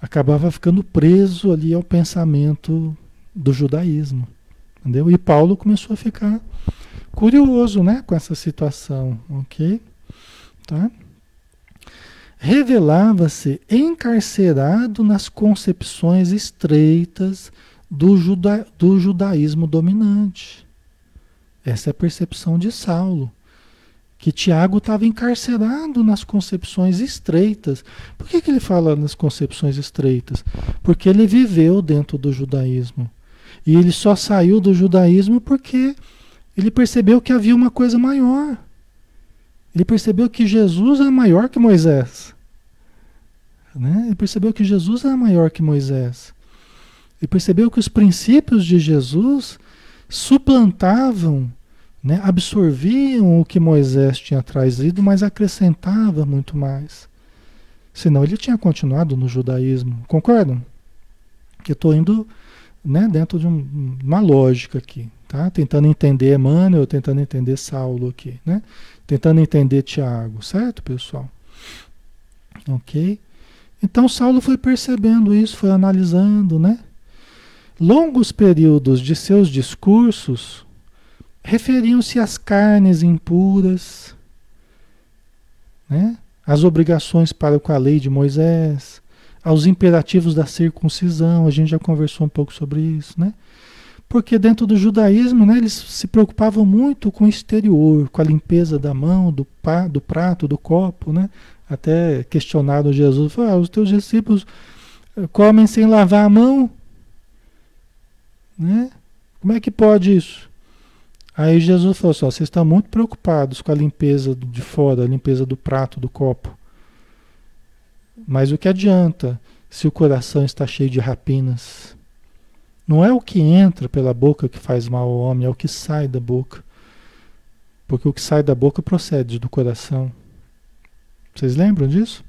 acabava ficando preso ali ao pensamento do judaísmo. Entendeu? E Paulo começou a ficar curioso né, com essa situação. Ok? Tá? Revelava-se encarcerado nas concepções estreitas do, juda, do judaísmo dominante. Essa é a percepção de Saulo. Que Tiago estava encarcerado nas concepções estreitas. Por que, que ele fala nas concepções estreitas? Porque ele viveu dentro do judaísmo. E ele só saiu do judaísmo porque ele percebeu que havia uma coisa maior. Ele percebeu que Jesus é maior que Moisés. Né? Ele percebeu que Jesus é maior que Moisés. Ele percebeu que os princípios de Jesus suplantavam, né, absorviam o que Moisés tinha trazido, mas acrescentava muito mais. Senão ele tinha continuado no judaísmo. Concordam? Que eu estou indo né, dentro de um, uma lógica aqui, tá? Tentando entender Emmanuel, tentando entender Saulo aqui, né? Tentando entender Tiago, certo, pessoal? Ok? Então Saulo foi percebendo isso, foi analisando, né? Longos períodos de seus discursos referiam-se às carnes impuras, né? às obrigações para com a lei de Moisés, aos imperativos da circuncisão, a gente já conversou um pouco sobre isso, né? Porque dentro do judaísmo, né, eles se preocupavam muito com o exterior, com a limpeza da mão, do, pá, do prato, do copo, né? Até questionaram Jesus, ah, os teus discípulos eh, comem sem lavar a mão, né? Como é que pode isso? Aí Jesus falou assim: vocês estão muito preocupados com a limpeza de fora, a limpeza do prato, do copo. Mas o que adianta se o coração está cheio de rapinas? Não é o que entra pela boca que faz mal ao homem, é o que sai da boca. Porque o que sai da boca procede do coração. Vocês lembram disso?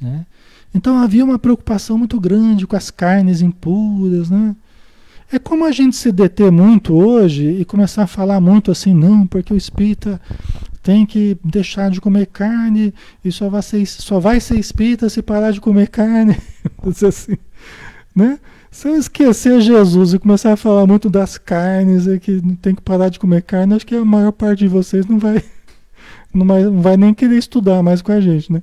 Né? Então havia uma preocupação muito grande com as carnes impuras, né? É como a gente se deter muito hoje e começar a falar muito assim, não, porque o espírita tem que deixar de comer carne e só vai ser, só vai ser espírita se parar de comer carne. assim, né? Se eu esquecer Jesus e começar a falar muito das carnes e que tem que parar de comer carne, acho que a maior parte de vocês não vai, não vai, não vai nem querer estudar mais com a gente, né?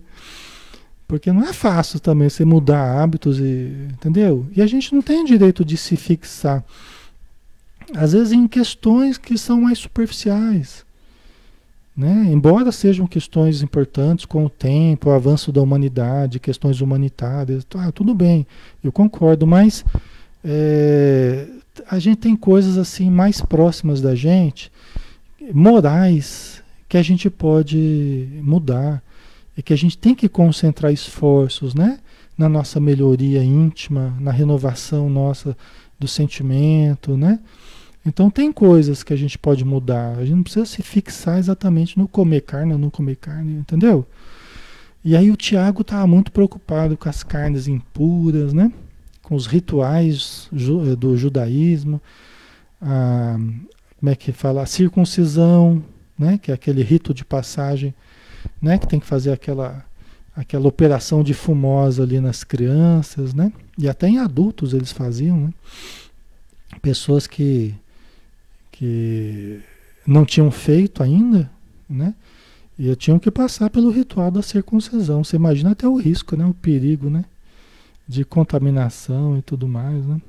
Porque não é fácil também você mudar hábitos e. Entendeu? E a gente não tem direito de se fixar. Às vezes em questões que são mais superficiais. Né? Embora sejam questões importantes com o tempo, o avanço da humanidade, questões humanitárias, tá, tudo bem, eu concordo, mas é, a gente tem coisas assim mais próximas da gente, morais, que a gente pode mudar e que a gente tem que concentrar esforços, né? Na nossa melhoria íntima, na renovação nossa do sentimento, né? Então tem coisas que a gente pode mudar. A gente não precisa se fixar exatamente no comer carne ou não comer carne, entendeu? E aí o Tiago estava muito preocupado com as carnes impuras, né? Com os rituais do judaísmo, a, como é que fala? A circuncisão, né? Que é aquele rito de passagem, né? Que tem que fazer aquela aquela operação de fumosa ali nas crianças, né? E até em adultos eles faziam, né? Pessoas que que não tinham feito ainda, né? E tinham que passar pelo ritual da circuncisão. Você imagina até o risco, né? O perigo, né? De contaminação e tudo mais, né?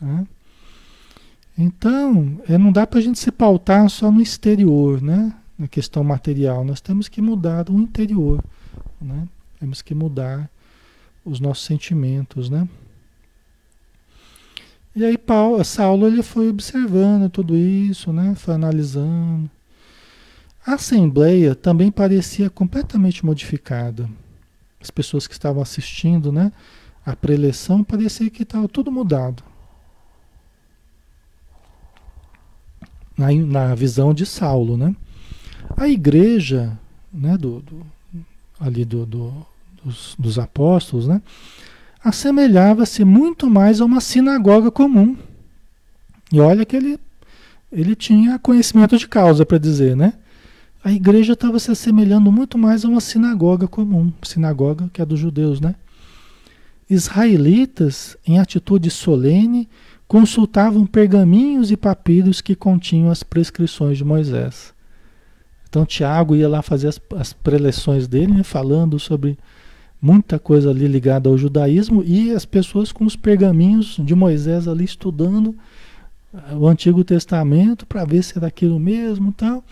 É. Então, é, não dá para a gente se pautar só no exterior, né? Na questão material. Nós temos que mudar o interior, né? Temos que mudar os nossos sentimentos, né? E aí Paulo, Saulo ele foi observando tudo isso, né? Foi analisando. A assembleia também parecia completamente modificada. As pessoas que estavam assistindo, né? A preleção parecia que estava tudo mudado. Na, na visão de Saulo, né? A igreja, né? Do, do ali do, do dos, dos apóstolos, né? Assemelhava-se muito mais a uma sinagoga comum. E olha que ele, ele tinha conhecimento de causa para dizer, né? A igreja estava se assemelhando muito mais a uma sinagoga comum, sinagoga que é dos judeus, né? Israelitas, em atitude solene, consultavam pergaminhos e papiros que continham as prescrições de Moisés. Então Tiago ia lá fazer as, as preleções dele, né, falando sobre muita coisa ali ligada ao judaísmo e as pessoas com os pergaminhos de Moisés ali estudando eh, o Antigo Testamento para ver se era aquilo mesmo tal.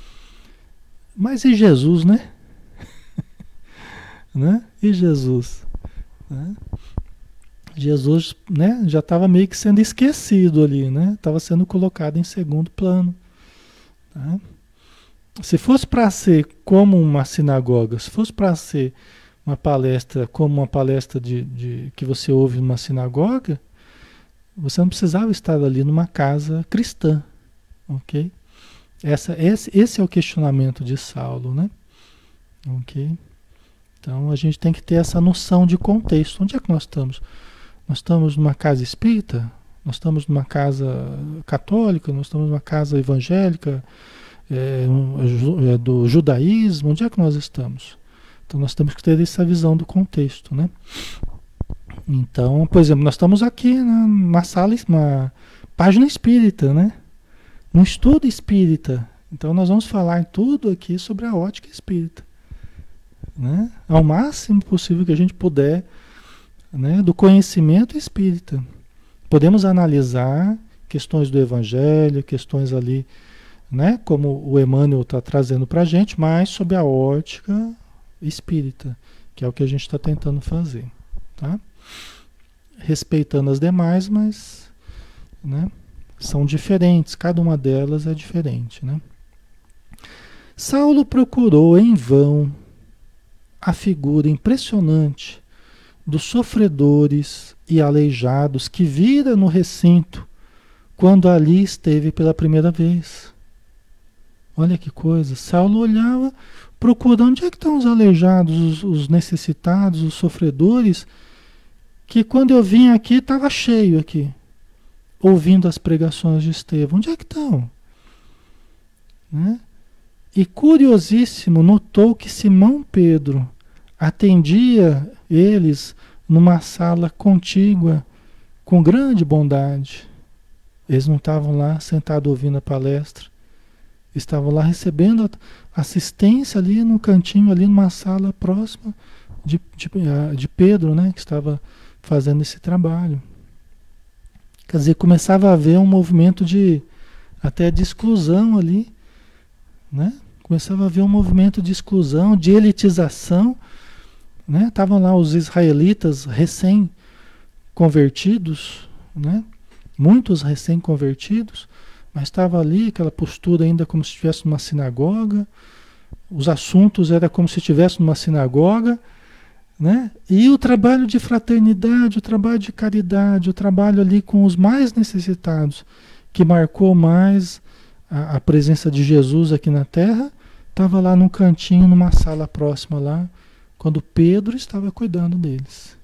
Mas e Jesus, né? né? E Jesus? Né? Jesus né, já estava meio que sendo esquecido ali, né? Estava sendo colocado em segundo plano. Tá? Se fosse para ser como uma sinagoga, se fosse para ser uma palestra como uma palestra de, de, que você ouve numa sinagoga, você não precisava estar ali numa casa cristã, ok? Essa, esse, esse é o questionamento de Saulo, né? Ok? Então a gente tem que ter essa noção de contexto. Onde é que nós estamos? Nós estamos numa casa espírita? Nós estamos numa casa católica? Nós estamos numa casa evangélica? É, é do judaísmo? Onde é que nós estamos? Então nós temos que ter essa visão do contexto, né? Então, por exemplo, nós estamos aqui numa sala, uma página espírita, né? Um estudo espírita. Então nós vamos falar tudo aqui sobre a ótica espírita. Né? Ao máximo possível que a gente puder, né? do conhecimento espírita. Podemos analisar questões do evangelho, questões ali, né? como o Emmanuel está trazendo para a gente, mas sob a ótica espírita, que é o que a gente está tentando fazer, tá? Respeitando as demais, mas, né? São diferentes, cada uma delas é diferente, né? Saulo procurou em vão a figura impressionante dos sofredores e aleijados que vira no recinto quando ali esteve pela primeira vez. Olha que coisa, Saulo olhava procurando onde é que estão os aleijados, os, os necessitados, os sofredores, que quando eu vim aqui estava cheio aqui, ouvindo as pregações de Estevão. Onde é que estão? Né? E curiosíssimo, notou que Simão Pedro atendia eles numa sala contígua com grande bondade. Eles não estavam lá sentados ouvindo a palestra, estavam lá recebendo assistência ali no cantinho, ali numa sala próxima de, de, ah, de Pedro, né, que estava fazendo esse trabalho. Quer dizer, começava a haver um movimento de até de exclusão ali, né? Começava a haver um movimento de exclusão, de elitização. Né? Estavam lá os israelitas recém-convertidos, né? muitos recém-convertidos, mas estava ali aquela postura ainda como se estivesse numa sinagoga. Os assuntos era como se estivesse numa sinagoga, né? E o trabalho de fraternidade, o trabalho de caridade, o trabalho ali com os mais necessitados, que marcou mais a, a presença de Jesus aqui na Terra, estava lá num cantinho, numa sala próxima lá, quando Pedro estava cuidando deles.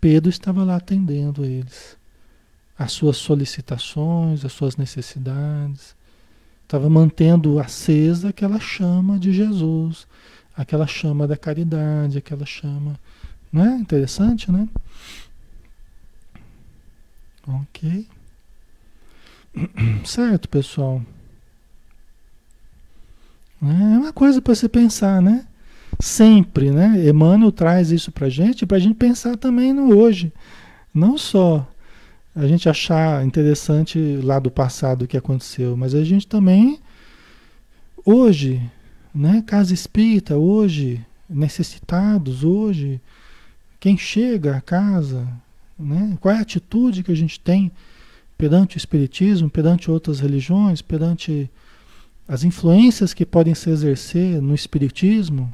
Pedro estava lá atendendo eles, as suas solicitações, as suas necessidades. Estava mantendo acesa aquela chama de Jesus, aquela chama da caridade, aquela chama. Não é interessante, né? Ok. Certo, pessoal. É uma coisa para você pensar, né? Sempre, né? Emmanuel traz isso para gente, para a gente pensar também no hoje. Não só a gente achar interessante lá do passado o que aconteceu, mas a gente também hoje né? Casa espírita hoje, necessitados hoje, quem chega à casa, né? Qual é a atitude que a gente tem perante o espiritismo, perante outras religiões, perante as influências que podem se exercer no espiritismo?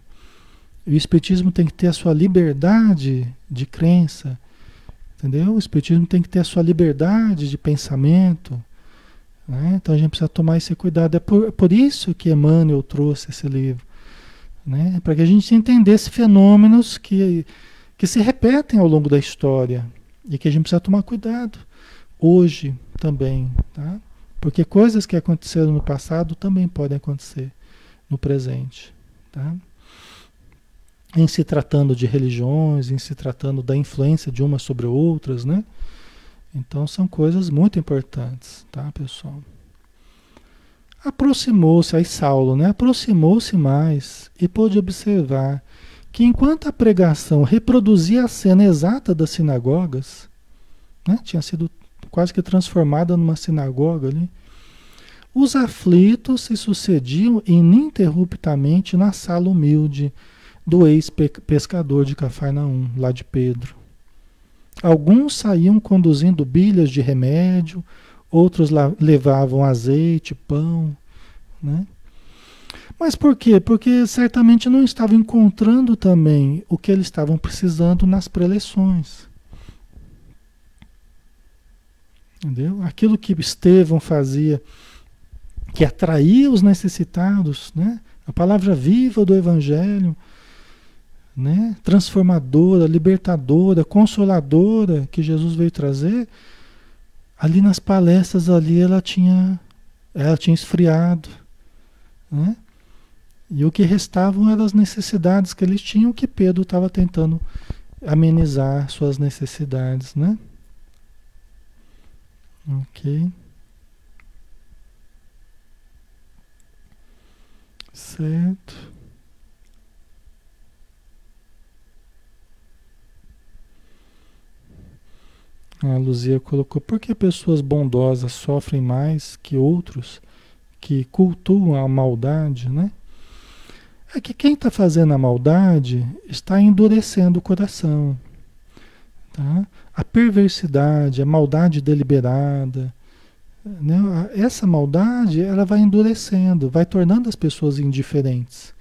O espiritismo tem que ter a sua liberdade de crença, entendeu? O espiritismo tem que ter a sua liberdade de pensamento. Né? Então a gente precisa tomar esse cuidado. É por, por isso que Emmanuel trouxe esse livro. Né? Para que a gente entendesse fenômenos que, que se repetem ao longo da história e que a gente precisa tomar cuidado hoje também. Tá? Porque coisas que aconteceram no passado também podem acontecer no presente. Tá? Em se tratando de religiões, em se tratando da influência de umas sobre outras, né? Então são coisas muito importantes, tá, pessoal? Aproximou-se aí Saulo, né? Aproximou-se mais e pôde observar que enquanto a pregação reproduzia a cena exata das sinagogas, né? Tinha sido quase que transformada numa sinagoga ali. Os aflitos se sucediam ininterruptamente na sala humilde do ex-pescador de Cafarnaum, lá de Pedro. Alguns saíam conduzindo bilhas de remédio, outros levavam azeite, pão, né? Mas por quê? Porque certamente não estavam encontrando também o que eles estavam precisando nas preleções. Entendeu? Aquilo que Estevão fazia, que atraía os necessitados, né? A palavra viva do Evangelho, né, transformadora, libertadora, consoladora que Jesus veio trazer, ali nas palestras ali ela tinha ela tinha esfriado, né? E o que restavam eram as necessidades que eles tinham, que Pedro estava tentando amenizar suas necessidades, né? Ok. Certo. A Luzia colocou: por que pessoas bondosas sofrem mais que outros que cultuam a maldade, né? É que quem está fazendo a maldade está endurecendo o coração. Tá? A perversidade, a maldade deliberada, né? essa maldade ela vai endurecendo, vai tornando as pessoas indiferentes.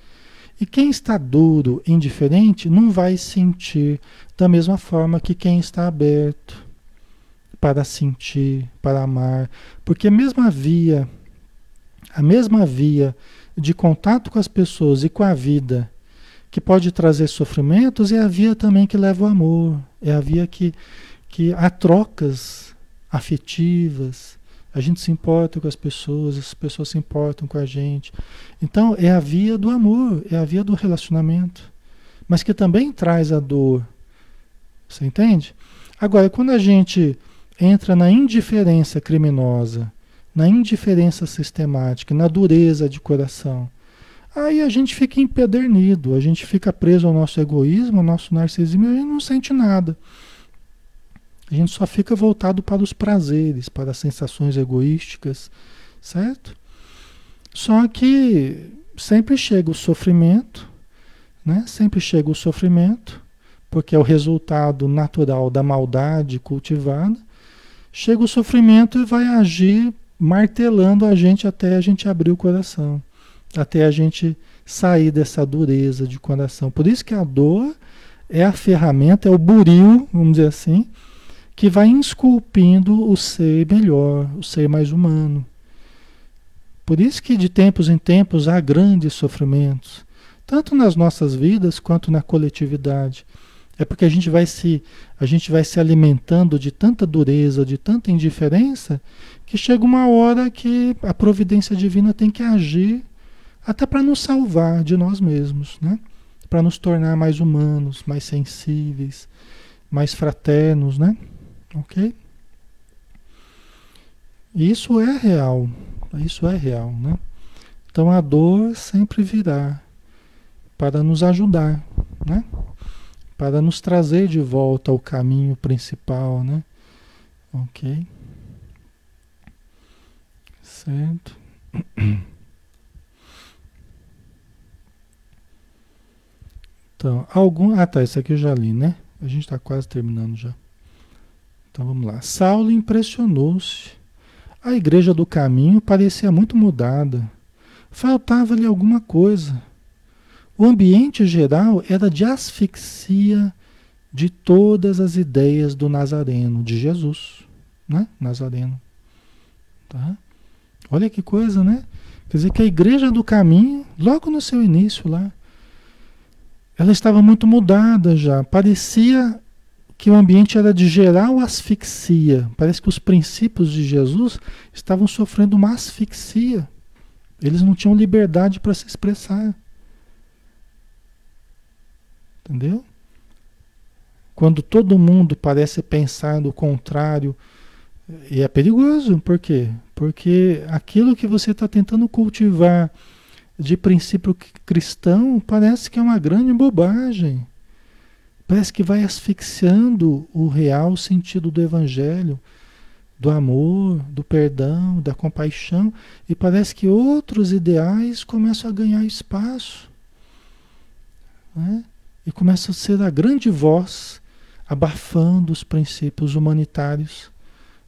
E quem está duro, indiferente, não vai sentir da mesma forma que quem está aberto para sentir, para amar, porque a mesma via, a mesma via de contato com as pessoas e com a vida que pode trazer sofrimentos é a via também que leva o amor, é a via que, que há trocas afetivas, a gente se importa com as pessoas, as pessoas se importam com a gente. Então é a via do amor, é a via do relacionamento, mas que também traz a dor. Você entende? Agora, quando a gente entra na indiferença criminosa, na indiferença sistemática, na dureza de coração. Aí a gente fica empedernido, a gente fica preso ao nosso egoísmo, ao nosso narcisismo e a gente não sente nada. A gente só fica voltado para os prazeres, para as sensações egoísticas, certo? Só que sempre chega o sofrimento, né? Sempre chega o sofrimento, porque é o resultado natural da maldade cultivada. Chega o sofrimento e vai agir martelando a gente até a gente abrir o coração, até a gente sair dessa dureza de coração. Por isso que a dor é a ferramenta, é o buril, vamos dizer assim, que vai esculpindo o ser melhor, o ser mais humano. Por isso que de tempos em tempos há grandes sofrimentos, tanto nas nossas vidas quanto na coletividade. É porque a gente vai se a gente vai se alimentando de tanta dureza, de tanta indiferença, que chega uma hora que a providência divina tem que agir até para nos salvar de nós mesmos, né? Para nos tornar mais humanos, mais sensíveis, mais fraternos, né? OK? Isso é real. Isso é real, né? Então a dor sempre virá para nos ajudar, né? Para nos trazer de volta ao caminho principal, né? Ok? Certo? Então, algum. Ah, tá. Isso aqui eu já li, né? A gente está quase terminando já. Então vamos lá. Saulo impressionou-se a igreja do caminho parecia muito mudada. Faltava-lhe alguma coisa. O ambiente geral era de asfixia de todas as ideias do Nazareno, de Jesus, né? Nazareno. Tá? Olha que coisa, né? Quer dizer que a igreja do caminho, logo no seu início lá, ela estava muito mudada já. Parecia que o ambiente era de geral asfixia. Parece que os princípios de Jesus estavam sofrendo uma asfixia. Eles não tinham liberdade para se expressar. Entendeu? Quando todo mundo parece pensar do contrário, e é perigoso, por quê? Porque aquilo que você está tentando cultivar de princípio cristão parece que é uma grande bobagem. Parece que vai asfixiando o real sentido do Evangelho, do amor, do perdão, da compaixão, e parece que outros ideais começam a ganhar espaço. Né? E começa a ser a grande voz abafando os princípios humanitários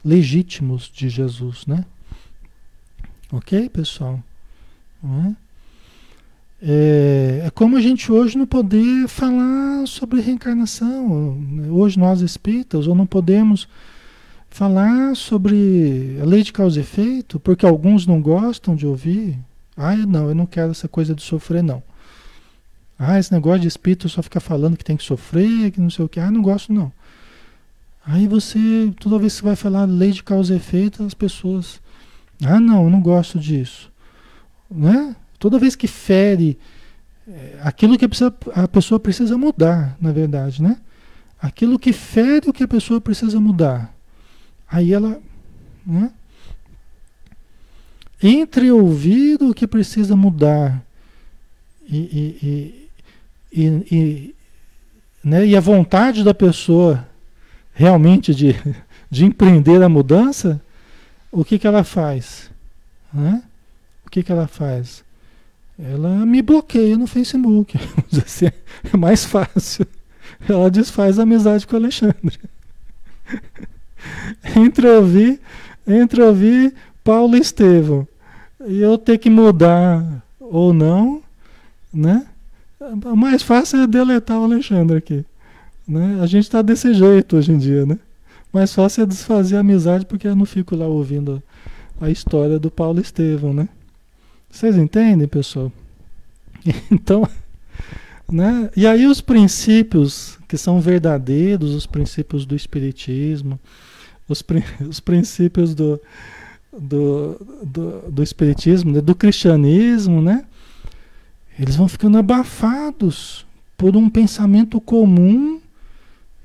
legítimos de Jesus, né? Ok, pessoal? É? É, é, como a gente hoje não poder falar sobre reencarnação. Hoje nós espíritas, ou não podemos falar sobre a lei de causa e efeito, porque alguns não gostam de ouvir. Ah, não, eu não quero essa coisa de sofrer, não. Ah, esse negócio de espírito só fica falando que tem que sofrer, que não sei o que. Ah, não gosto, não. Aí você, toda vez que você vai falar lei de causa e efeito, as pessoas. Ah, não, eu não gosto disso. Né? Toda vez que fere é, aquilo que a pessoa, precisa mudar, na verdade, né? Aquilo que fere o que a pessoa precisa mudar. Aí ela. Né? Entre ouvir o que precisa mudar e, e, e, né? e a vontade da pessoa realmente de, de empreender a mudança, o que, que ela faz? Né? O que, que ela faz? ela me bloqueia no Facebook. Assim, é mais fácil. Ela desfaz a amizade com o Alexandre. entre ouvir, entre ouvir Paulo e Estevão e eu ter que mudar ou não, né? O mais fácil é deletar o Alexandre aqui. Né? A gente está desse jeito hoje em dia, né? Mais fácil é desfazer a amizade porque eu não fico lá ouvindo a história do Paulo Estevão, né? Vocês entendem, pessoal? Então, né? E aí os princípios que são verdadeiros, os princípios do espiritismo, os, os princípios do, do, do, do espiritismo, né? do cristianismo, né? Eles vão ficando abafados por um pensamento comum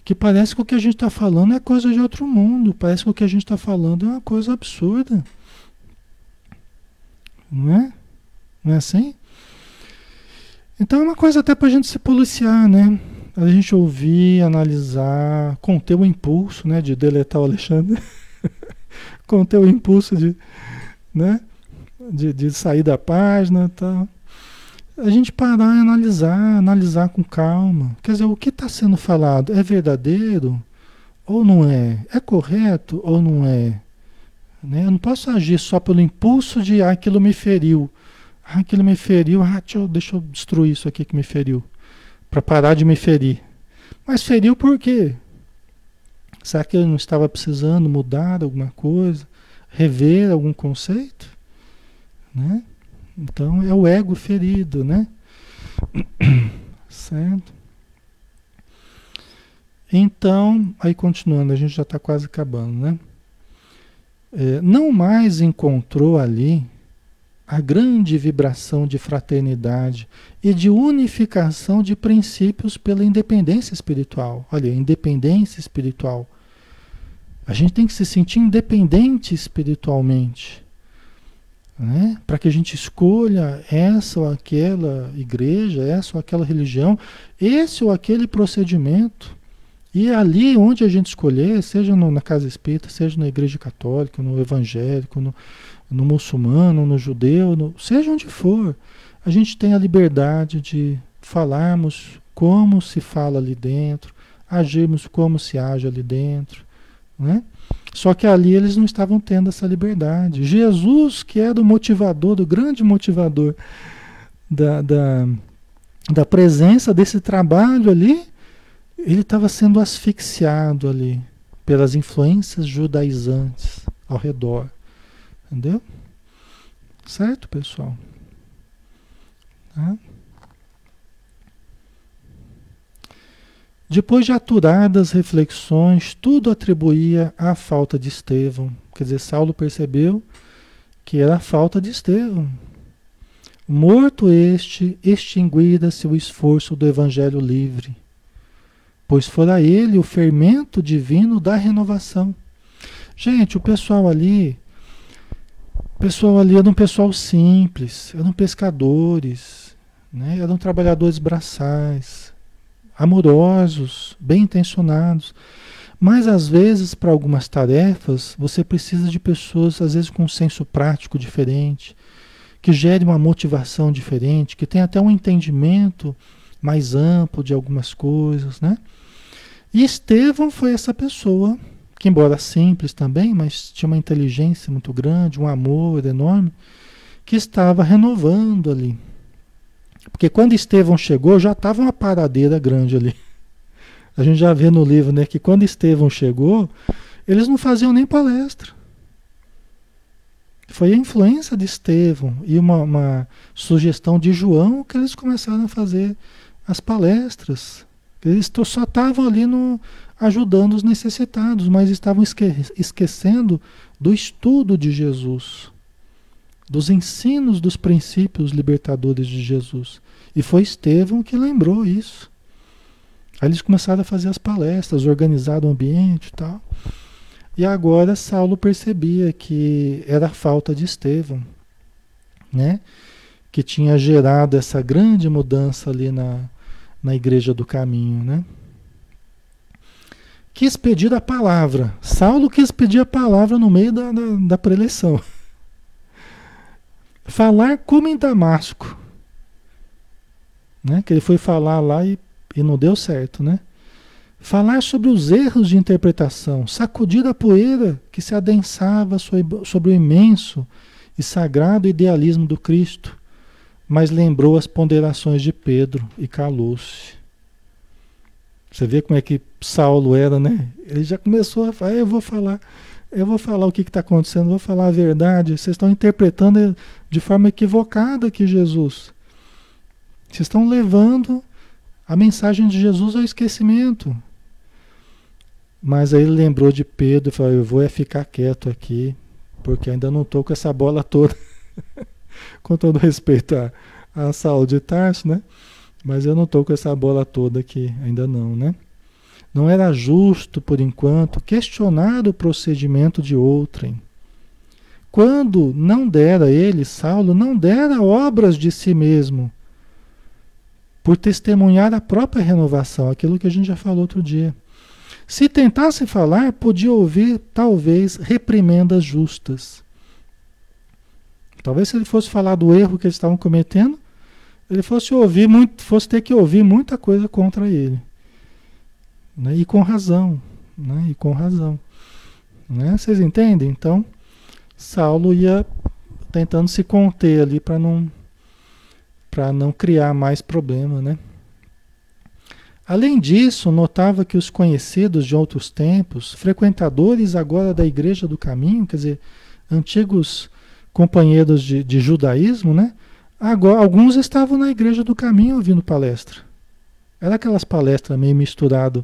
que parece que o que a gente está falando é coisa de outro mundo, parece que o que a gente está falando é uma coisa absurda. Não é? Não é assim? Então é uma coisa até para a gente se policiar, né? A gente ouvir, analisar, conter o impulso, né? De deletar o Alexandre. conter o impulso de, né? De, de sair da página tal. A gente parar e analisar, analisar com calma. Quer dizer, o que está sendo falado é verdadeiro ou não é? É correto ou não é? Né? Eu não posso agir só pelo impulso de ah, aquilo me feriu. Ah, aquilo me feriu, ah, deixa eu, deixa eu destruir isso aqui que me feriu. Para parar de me ferir. Mas feriu por quê? Será que eu não estava precisando mudar alguma coisa? Rever algum conceito? Né? Então é o ego ferido, né? certo? Então, aí continuando, a gente já está quase acabando, né? É, não mais encontrou ali a grande vibração de fraternidade e de unificação de princípios pela independência espiritual. Olha, independência espiritual. A gente tem que se sentir independente espiritualmente né? para que a gente escolha essa ou aquela igreja, essa ou aquela religião, esse ou aquele procedimento. E ali onde a gente escolher, seja no, na casa espírita, seja na igreja católica, no evangélico, no, no muçulmano, no judeu, no, seja onde for, a gente tem a liberdade de falarmos como se fala ali dentro, agirmos como se age ali dentro, né? Só que ali eles não estavam tendo essa liberdade. Jesus, que era o motivador, o grande motivador da, da, da presença desse trabalho ali, ele estava sendo asfixiado ali pelas influências judaizantes ao redor. Entendeu? Certo, pessoal? Tá? Depois de aturadas reflexões, tudo atribuía à falta de Estevão. Quer dizer, Saulo percebeu que era a falta de Estevão. Morto este, extinguira-se o esforço do evangelho livre, pois fora ele o fermento divino da renovação. Gente, o pessoal ali, o pessoal ali era um pessoal simples, eram pescadores, né? eram trabalhadores braçais, amorosos, bem intencionados. Mas às vezes, para algumas tarefas, você precisa de pessoas, às vezes, com um senso prático diferente, que gere uma motivação diferente, que tenha até um entendimento mais amplo de algumas coisas, né? E Estevão foi essa pessoa, que embora simples também, mas tinha uma inteligência muito grande, um amor enorme, que estava renovando ali, porque quando Estevão chegou, já estava uma paradeira grande ali. A gente já vê no livro né, que quando Estevão chegou, eles não faziam nem palestra. Foi a influência de Estevão e uma, uma sugestão de João que eles começaram a fazer as palestras. Eles só estavam ali no, ajudando os necessitados, mas estavam esque, esquecendo do estudo de Jesus dos ensinos dos princípios libertadores de Jesus. E foi Estevão que lembrou isso. Aí eles começaram a fazer as palestras, organizar o ambiente e tal. E agora Saulo percebia que era a falta de Estevão, né? Que tinha gerado essa grande mudança ali na, na igreja do caminho, né? Quis pedir a palavra. Saulo quis pedir a palavra no meio da, da, da preleção. Falar como em Damasco. Né? Que ele foi falar lá e, e não deu certo, né? Falar sobre os erros de interpretação, sacudir a poeira que se adensava sobre o imenso e sagrado idealismo do Cristo, mas lembrou as ponderações de Pedro e calou-se. Você vê como é que Saulo era, né? Ele já começou a falar, eu vou falar eu vou falar o que está acontecendo, vou falar a verdade. Vocês estão interpretando de forma equivocada aqui Jesus. Vocês estão levando a mensagem de Jesus ao esquecimento. Mas aí ele lembrou de Pedro e falou: Eu vou é ficar quieto aqui, porque ainda não estou com essa bola toda. com todo respeito à, à saúde de Tarso, né? Mas eu não estou com essa bola toda aqui, ainda não, né? Não era justo, por enquanto, questionar o procedimento de outrem. Quando não dera ele, Saulo, não dera obras de si mesmo, por testemunhar a própria renovação, aquilo que a gente já falou outro dia. Se tentasse falar, podia ouvir, talvez, reprimendas justas. Talvez se ele fosse falar do erro que eles estavam cometendo, ele fosse ouvir muito, fosse ter que ouvir muita coisa contra ele. Né? E com razão. Né? E com razão. Né? Vocês entendem? Então, Saulo ia tentando se conter ali para não para não criar mais problema, né? Além disso, notava que os conhecidos de outros tempos, frequentadores agora da Igreja do Caminho, quer dizer, antigos companheiros de, de judaísmo, né? Agora, alguns estavam na Igreja do Caminho ouvindo palestra. Era aquelas palestras meio misturado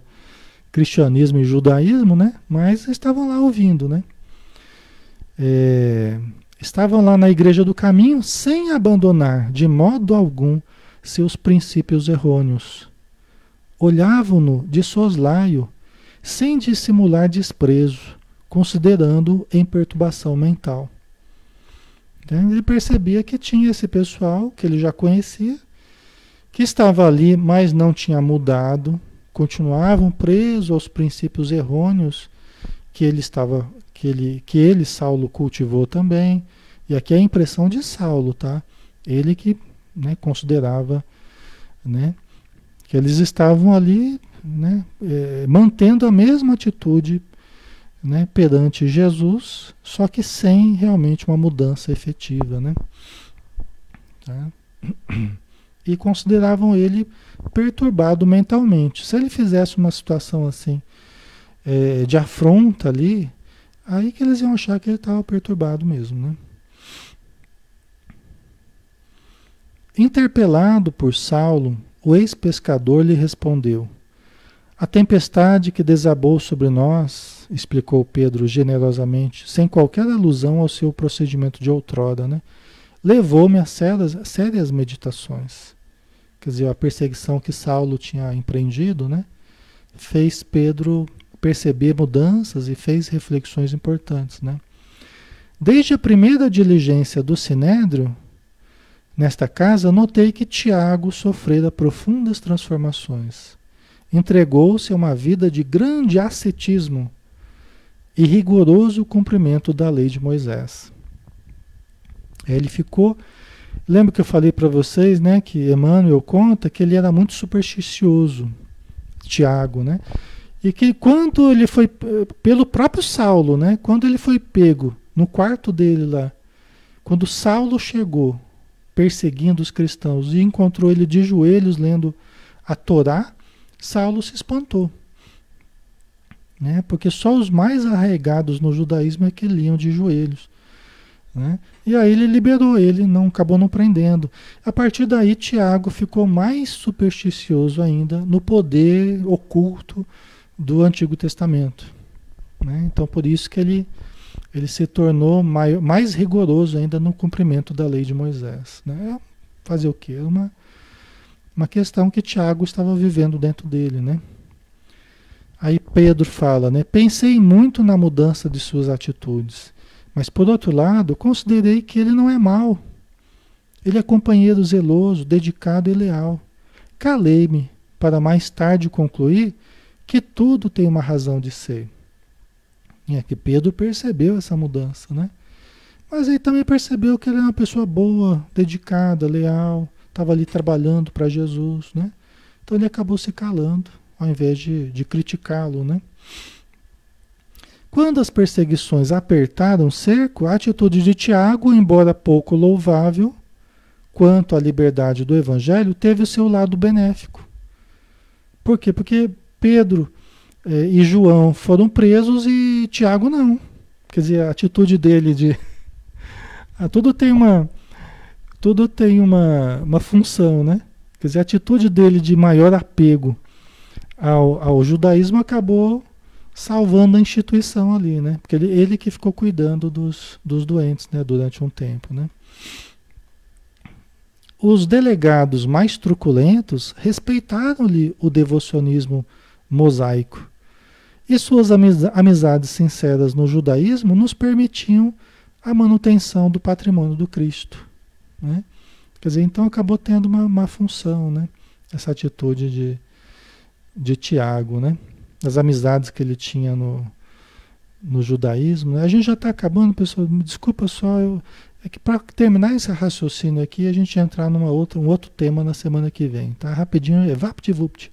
cristianismo e judaísmo, né? Mas estavam lá ouvindo, né? É, estavam lá na Igreja do Caminho sem abandonar de modo algum seus princípios errôneos olhavam-no de soslaio, sem dissimular desprezo, considerando em perturbação mental. Então, ele percebia que tinha esse pessoal que ele já conhecia, que estava ali, mas não tinha mudado, continuavam presos aos princípios errôneos que ele estava, que ele, que ele Saulo cultivou também. E aqui é a impressão de Saulo, tá? Ele que né, considerava, né, que eles estavam ali né, é, mantendo a mesma atitude né, perante Jesus, só que sem realmente uma mudança efetiva. Né? Tá? E consideravam ele perturbado mentalmente. Se ele fizesse uma situação assim é, de afronta ali, aí que eles iam achar que ele estava perturbado mesmo. Né? Interpelado por Saulo, o ex-pescador lhe respondeu: A tempestade que desabou sobre nós, explicou Pedro generosamente, sem qualquer alusão ao seu procedimento de outrora, né, levou-me a sérias, sérias meditações. Quer dizer, a perseguição que Saulo tinha empreendido, né, fez Pedro perceber mudanças e fez reflexões importantes, né? Desde a primeira diligência do Sinédrio, Nesta casa, notei que Tiago sofrera profundas transformações. Entregou-se a uma vida de grande ascetismo e rigoroso cumprimento da lei de Moisés. Ele ficou. Lembra que eu falei para vocês, né, que Emmanuel conta que ele era muito supersticioso, Tiago, né? E que quando ele foi pelo próprio Saulo, né, quando ele foi pego no quarto dele lá, quando Saulo chegou perseguindo os cristãos e encontrou ele de joelhos lendo a Torá, Saulo se espantou. Né? Porque só os mais arraigados no judaísmo é que liam de joelhos. Né? E aí ele liberou ele, não acabou não prendendo. A partir daí, Tiago ficou mais supersticioso ainda no poder oculto do Antigo Testamento. Né? Então, por isso que ele ele se tornou mais, rigoroso ainda no cumprimento da lei de Moisés. Né? Fazer o quê? É uma, uma questão que Tiago estava vivendo dentro dele. Né? Aí Pedro fala, né? pensei muito na mudança de suas atitudes, mas por outro lado, considerei que ele não é mau. Ele é companheiro zeloso, dedicado e leal. Calei-me para mais tarde concluir que tudo tem uma razão de ser. É que Pedro percebeu essa mudança, né? Mas ele também percebeu que ele é uma pessoa boa, dedicada, leal, estava ali trabalhando para Jesus, né? Então ele acabou se calando, ao invés de, de criticá-lo, né? Quando as perseguições apertaram o cerco, a atitude de Tiago, embora pouco louvável, quanto à liberdade do evangelho, teve o seu lado benéfico. Por quê? Porque Pedro é, e João foram presos e Tiago não. Quer dizer, a atitude dele de. Ah, tudo tem uma. Tudo tem uma, uma função, né? Quer dizer, a atitude dele de maior apego ao, ao judaísmo acabou salvando a instituição ali, né? Porque ele, ele que ficou cuidando dos, dos doentes, né? Durante um tempo, né? Os delegados mais truculentos respeitaram-lhe o devocionismo mosaico e suas amizades sinceras no judaísmo nos permitiam a manutenção do patrimônio do Cristo. Né? Quer dizer, então acabou tendo uma, uma função, né? essa atitude de, de Tiago, né? as amizades que ele tinha no, no judaísmo. Né? A gente já está acabando, pessoal. Me desculpa só, eu, É que para terminar esse raciocínio aqui, a gente entrar numa outra, um outro tema na semana que vem, tá? Rapidinho, é vapt-vupt.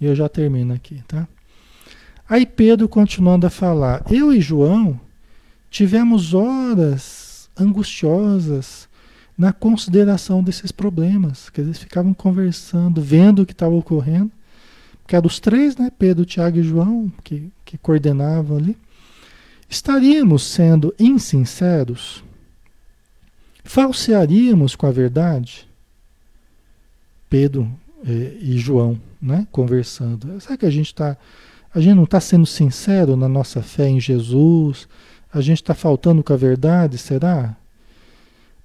E eu já termino aqui, tá? Aí Pedro continuando a falar, eu e João tivemos horas angustiosas na consideração desses problemas, que eles ficavam conversando, vendo o que estava ocorrendo, que eram os três, né? Pedro, Tiago e João, que, que coordenavam ali. Estaríamos sendo insinceros? Falsearíamos com a verdade? Pedro eh, e João, né? Conversando. Será que a gente está. A gente não está sendo sincero na nossa fé em Jesus? A gente está faltando com a verdade? Será?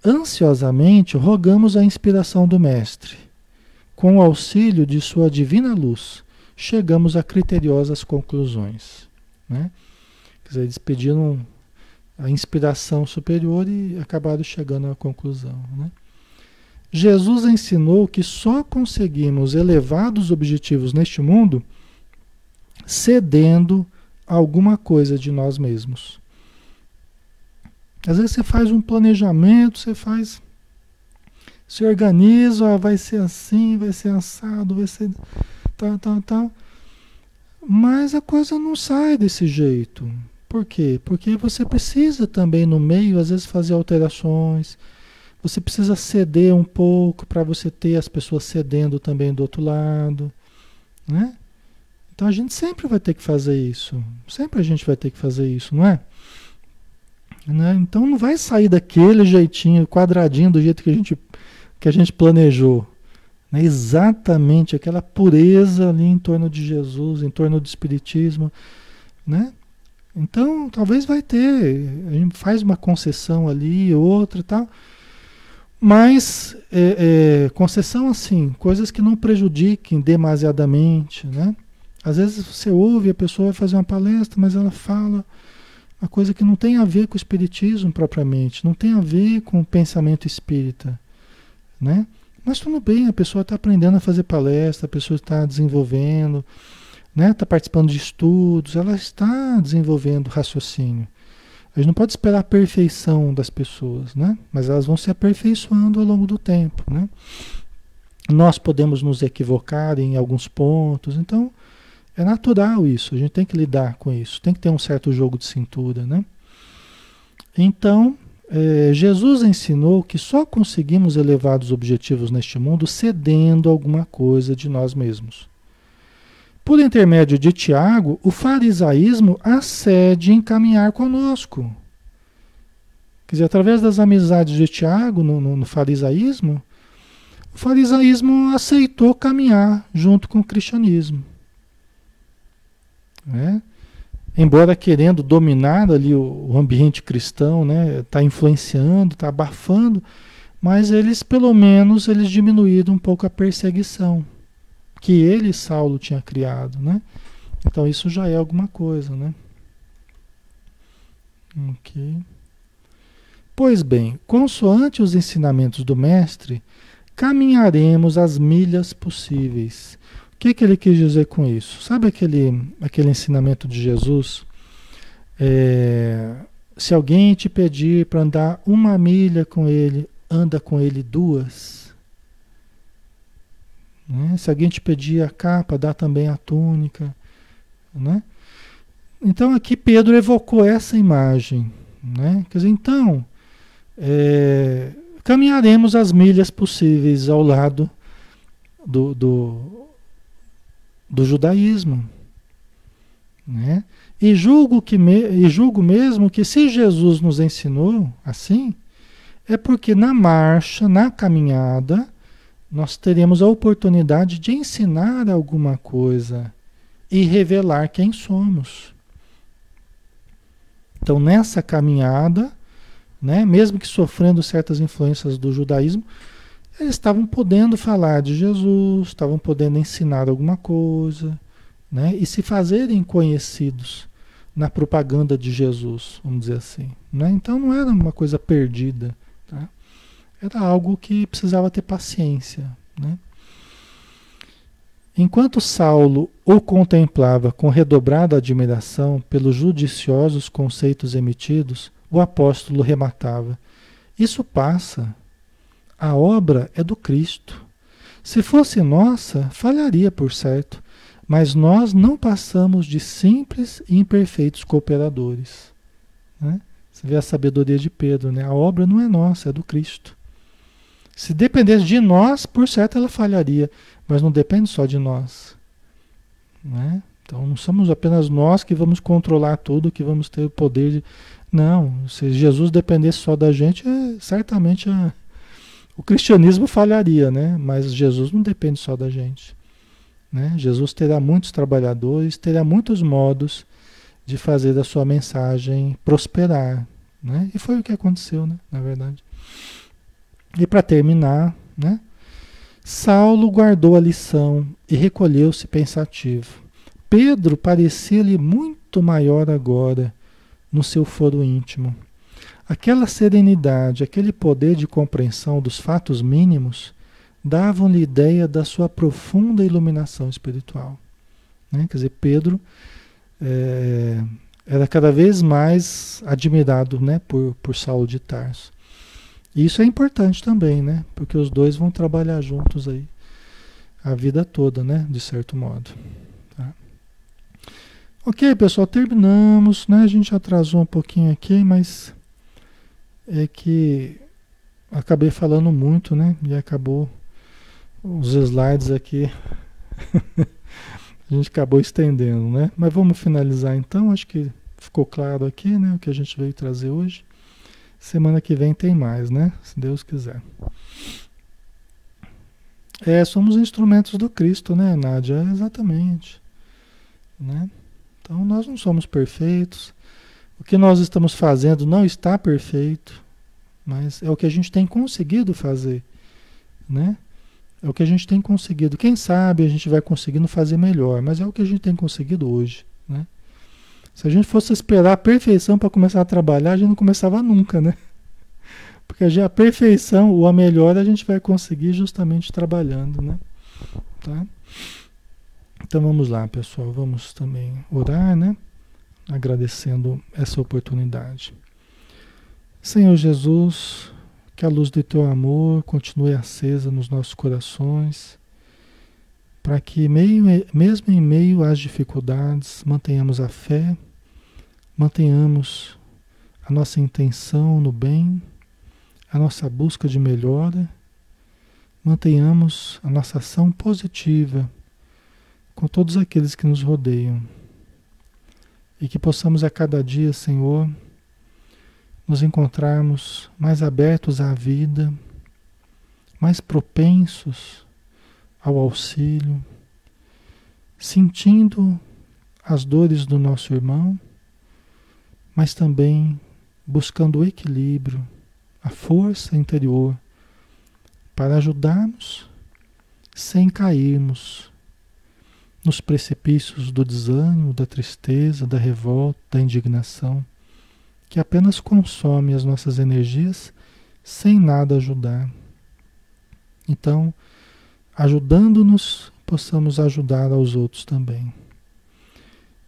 Ansiosamente rogamos a inspiração do Mestre. Com o auxílio de Sua divina luz, chegamos a criteriosas conclusões. Né? Quer dizer, eles pediram a inspiração superior e acabaram chegando à conclusão. Né? Jesus ensinou que só conseguimos elevados objetivos neste mundo cedendo alguma coisa de nós mesmos. Às vezes você faz um planejamento, você faz. Se organiza, vai ser assim, vai ser assado, vai ser. Tal, tal, tal. Mas a coisa não sai desse jeito. Por quê? Porque você precisa também no meio, às vezes, fazer alterações. Você precisa ceder um pouco para você ter as pessoas cedendo também do outro lado. Né? Então a gente sempre vai ter que fazer isso. Sempre a gente vai ter que fazer isso, não é? Né? Então não vai sair daquele jeitinho, quadradinho, do jeito que a gente, que a gente planejou. Né? Exatamente aquela pureza ali em torno de Jesus, em torno do Espiritismo. Né? Então talvez vai ter, a gente faz uma concessão ali, outra e tal. Mas é, é, concessão assim, coisas que não prejudiquem demasiadamente, né? Às vezes você ouve a pessoa vai fazer uma palestra, mas ela fala uma coisa que não tem a ver com o espiritismo propriamente, não tem a ver com o pensamento espírita, né? Mas tudo bem, a pessoa está aprendendo a fazer palestra, a pessoa está desenvolvendo, né? Está participando de estudos, ela está desenvolvendo raciocínio. A gente não pode esperar a perfeição das pessoas, né? Mas elas vão se aperfeiçoando ao longo do tempo, né? Nós podemos nos equivocar em alguns pontos, então é natural isso, a gente tem que lidar com isso, tem que ter um certo jogo de cintura, né? Então, é, Jesus ensinou que só conseguimos elevados objetivos neste mundo cedendo alguma coisa de nós mesmos. Por intermédio de Tiago, o farisaísmo acede em caminhar conosco. Quer dizer, através das amizades de Tiago no, no, no farisaísmo, o farisaísmo aceitou caminhar junto com o cristianismo. Né? Embora querendo dominar ali o, o ambiente cristão, né? Está influenciando, está abafando, mas eles pelo menos eles diminuíram um pouco a perseguição que ele, Saulo, tinha criado, né? Então isso já é alguma coisa, né? Ok. Pois bem, consoante os ensinamentos do Mestre, caminharemos as milhas possíveis que, que ele quis dizer com isso? Sabe aquele, aquele ensinamento de Jesus? É, se alguém te pedir para andar uma milha com ele, anda com ele duas. Né? Se alguém te pedir a capa, dá também a túnica. Né? Então aqui Pedro evocou essa imagem. Né? Quer dizer, então, é, caminharemos as milhas possíveis ao lado do, do, do judaísmo. Né? E, julgo que me, e julgo mesmo que se Jesus nos ensinou assim, é porque na marcha, na caminhada, nós teremos a oportunidade de ensinar alguma coisa e revelar quem somos. Então, nessa caminhada, né, mesmo que sofrendo certas influências do judaísmo, eles estavam podendo falar de Jesus, estavam podendo ensinar alguma coisa, né? E se fazerem conhecidos na propaganda de Jesus, vamos dizer assim. Né? Então não era uma coisa perdida? Era algo que precisava ter paciência. Né? Enquanto Saulo o contemplava com redobrada admiração pelos judiciosos conceitos emitidos, o apóstolo rematava. Isso passa. A obra é do Cristo. Se fosse nossa, falharia por certo, mas nós não passamos de simples e imperfeitos cooperadores. Né? Você vê a sabedoria de Pedro, né? A obra não é nossa, é do Cristo. Se dependesse de nós, por certo ela falharia, mas não depende só de nós. Né? Então não somos apenas nós que vamos controlar tudo, que vamos ter o poder de. Não, se Jesus dependesse só da gente, é, certamente a, o cristianismo falharia, né? Mas Jesus não depende só da gente. Né? Jesus terá muitos trabalhadores, terá muitos modos de fazer a sua mensagem prosperar. Né? E foi o que aconteceu, né? na verdade. E para terminar, né? Saulo guardou a lição e recolheu-se pensativo. Pedro parecia-lhe muito maior agora no seu foro íntimo. Aquela serenidade, aquele poder de compreensão dos fatos mínimos davam-lhe ideia da sua profunda iluminação espiritual. Né? Quer dizer, Pedro é, era cada vez mais admirado né, por, por Saulo de Tarso. Isso é importante também, né? Porque os dois vão trabalhar juntos aí a vida toda, né? De certo modo. Tá? Ok, pessoal, terminamos, né? A gente atrasou um pouquinho aqui, mas é que acabei falando muito, né? E acabou os slides aqui. a gente acabou estendendo, né? Mas vamos finalizar então. Acho que ficou claro aqui, né? O que a gente veio trazer hoje. Semana que vem tem mais, né? Se Deus quiser. É, somos instrumentos do Cristo, né, Nádia? É, exatamente. Né? Então nós não somos perfeitos. O que nós estamos fazendo não está perfeito, mas é o que a gente tem conseguido fazer, né? É o que a gente tem conseguido. Quem sabe a gente vai conseguindo fazer melhor, mas é o que a gente tem conseguido hoje? Se a gente fosse esperar a perfeição para começar a trabalhar, a gente não começava nunca, né? Porque já a perfeição ou a melhor a gente vai conseguir justamente trabalhando, né? Tá? Então vamos lá, pessoal, vamos também orar, né? Agradecendo essa oportunidade. Senhor Jesus, que a luz do teu amor continue acesa nos nossos corações para que meio, mesmo em meio às dificuldades mantenhamos a fé, mantenhamos a nossa intenção no bem, a nossa busca de melhora, mantenhamos a nossa ação positiva com todos aqueles que nos rodeiam. E que possamos a cada dia, Senhor, nos encontrarmos mais abertos à vida, mais propensos ao auxílio, sentindo as dores do nosso irmão, mas também buscando o equilíbrio, a força interior para ajudarmos sem cairmos nos precipícios do desânimo, da tristeza, da revolta, da indignação, que apenas consome as nossas energias sem nada ajudar. Então, ajudando-nos, possamos ajudar aos outros também.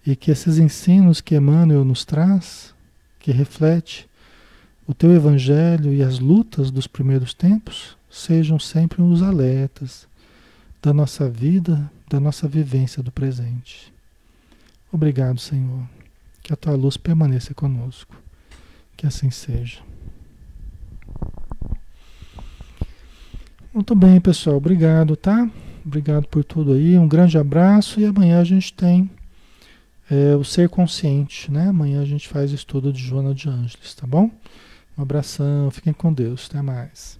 E que esses ensinos que Emmanuel nos traz, que reflete o teu evangelho e as lutas dos primeiros tempos, sejam sempre os alertas da nossa vida, da nossa vivência do presente. Obrigado, Senhor. Que a tua luz permaneça conosco. Que assim seja. Muito bem, pessoal. Obrigado, tá? Obrigado por tudo aí. Um grande abraço e amanhã a gente tem é, o ser consciente, né? Amanhã a gente faz estudo de Joana de Ângeles, tá bom? Um abração, fiquem com Deus. Até mais.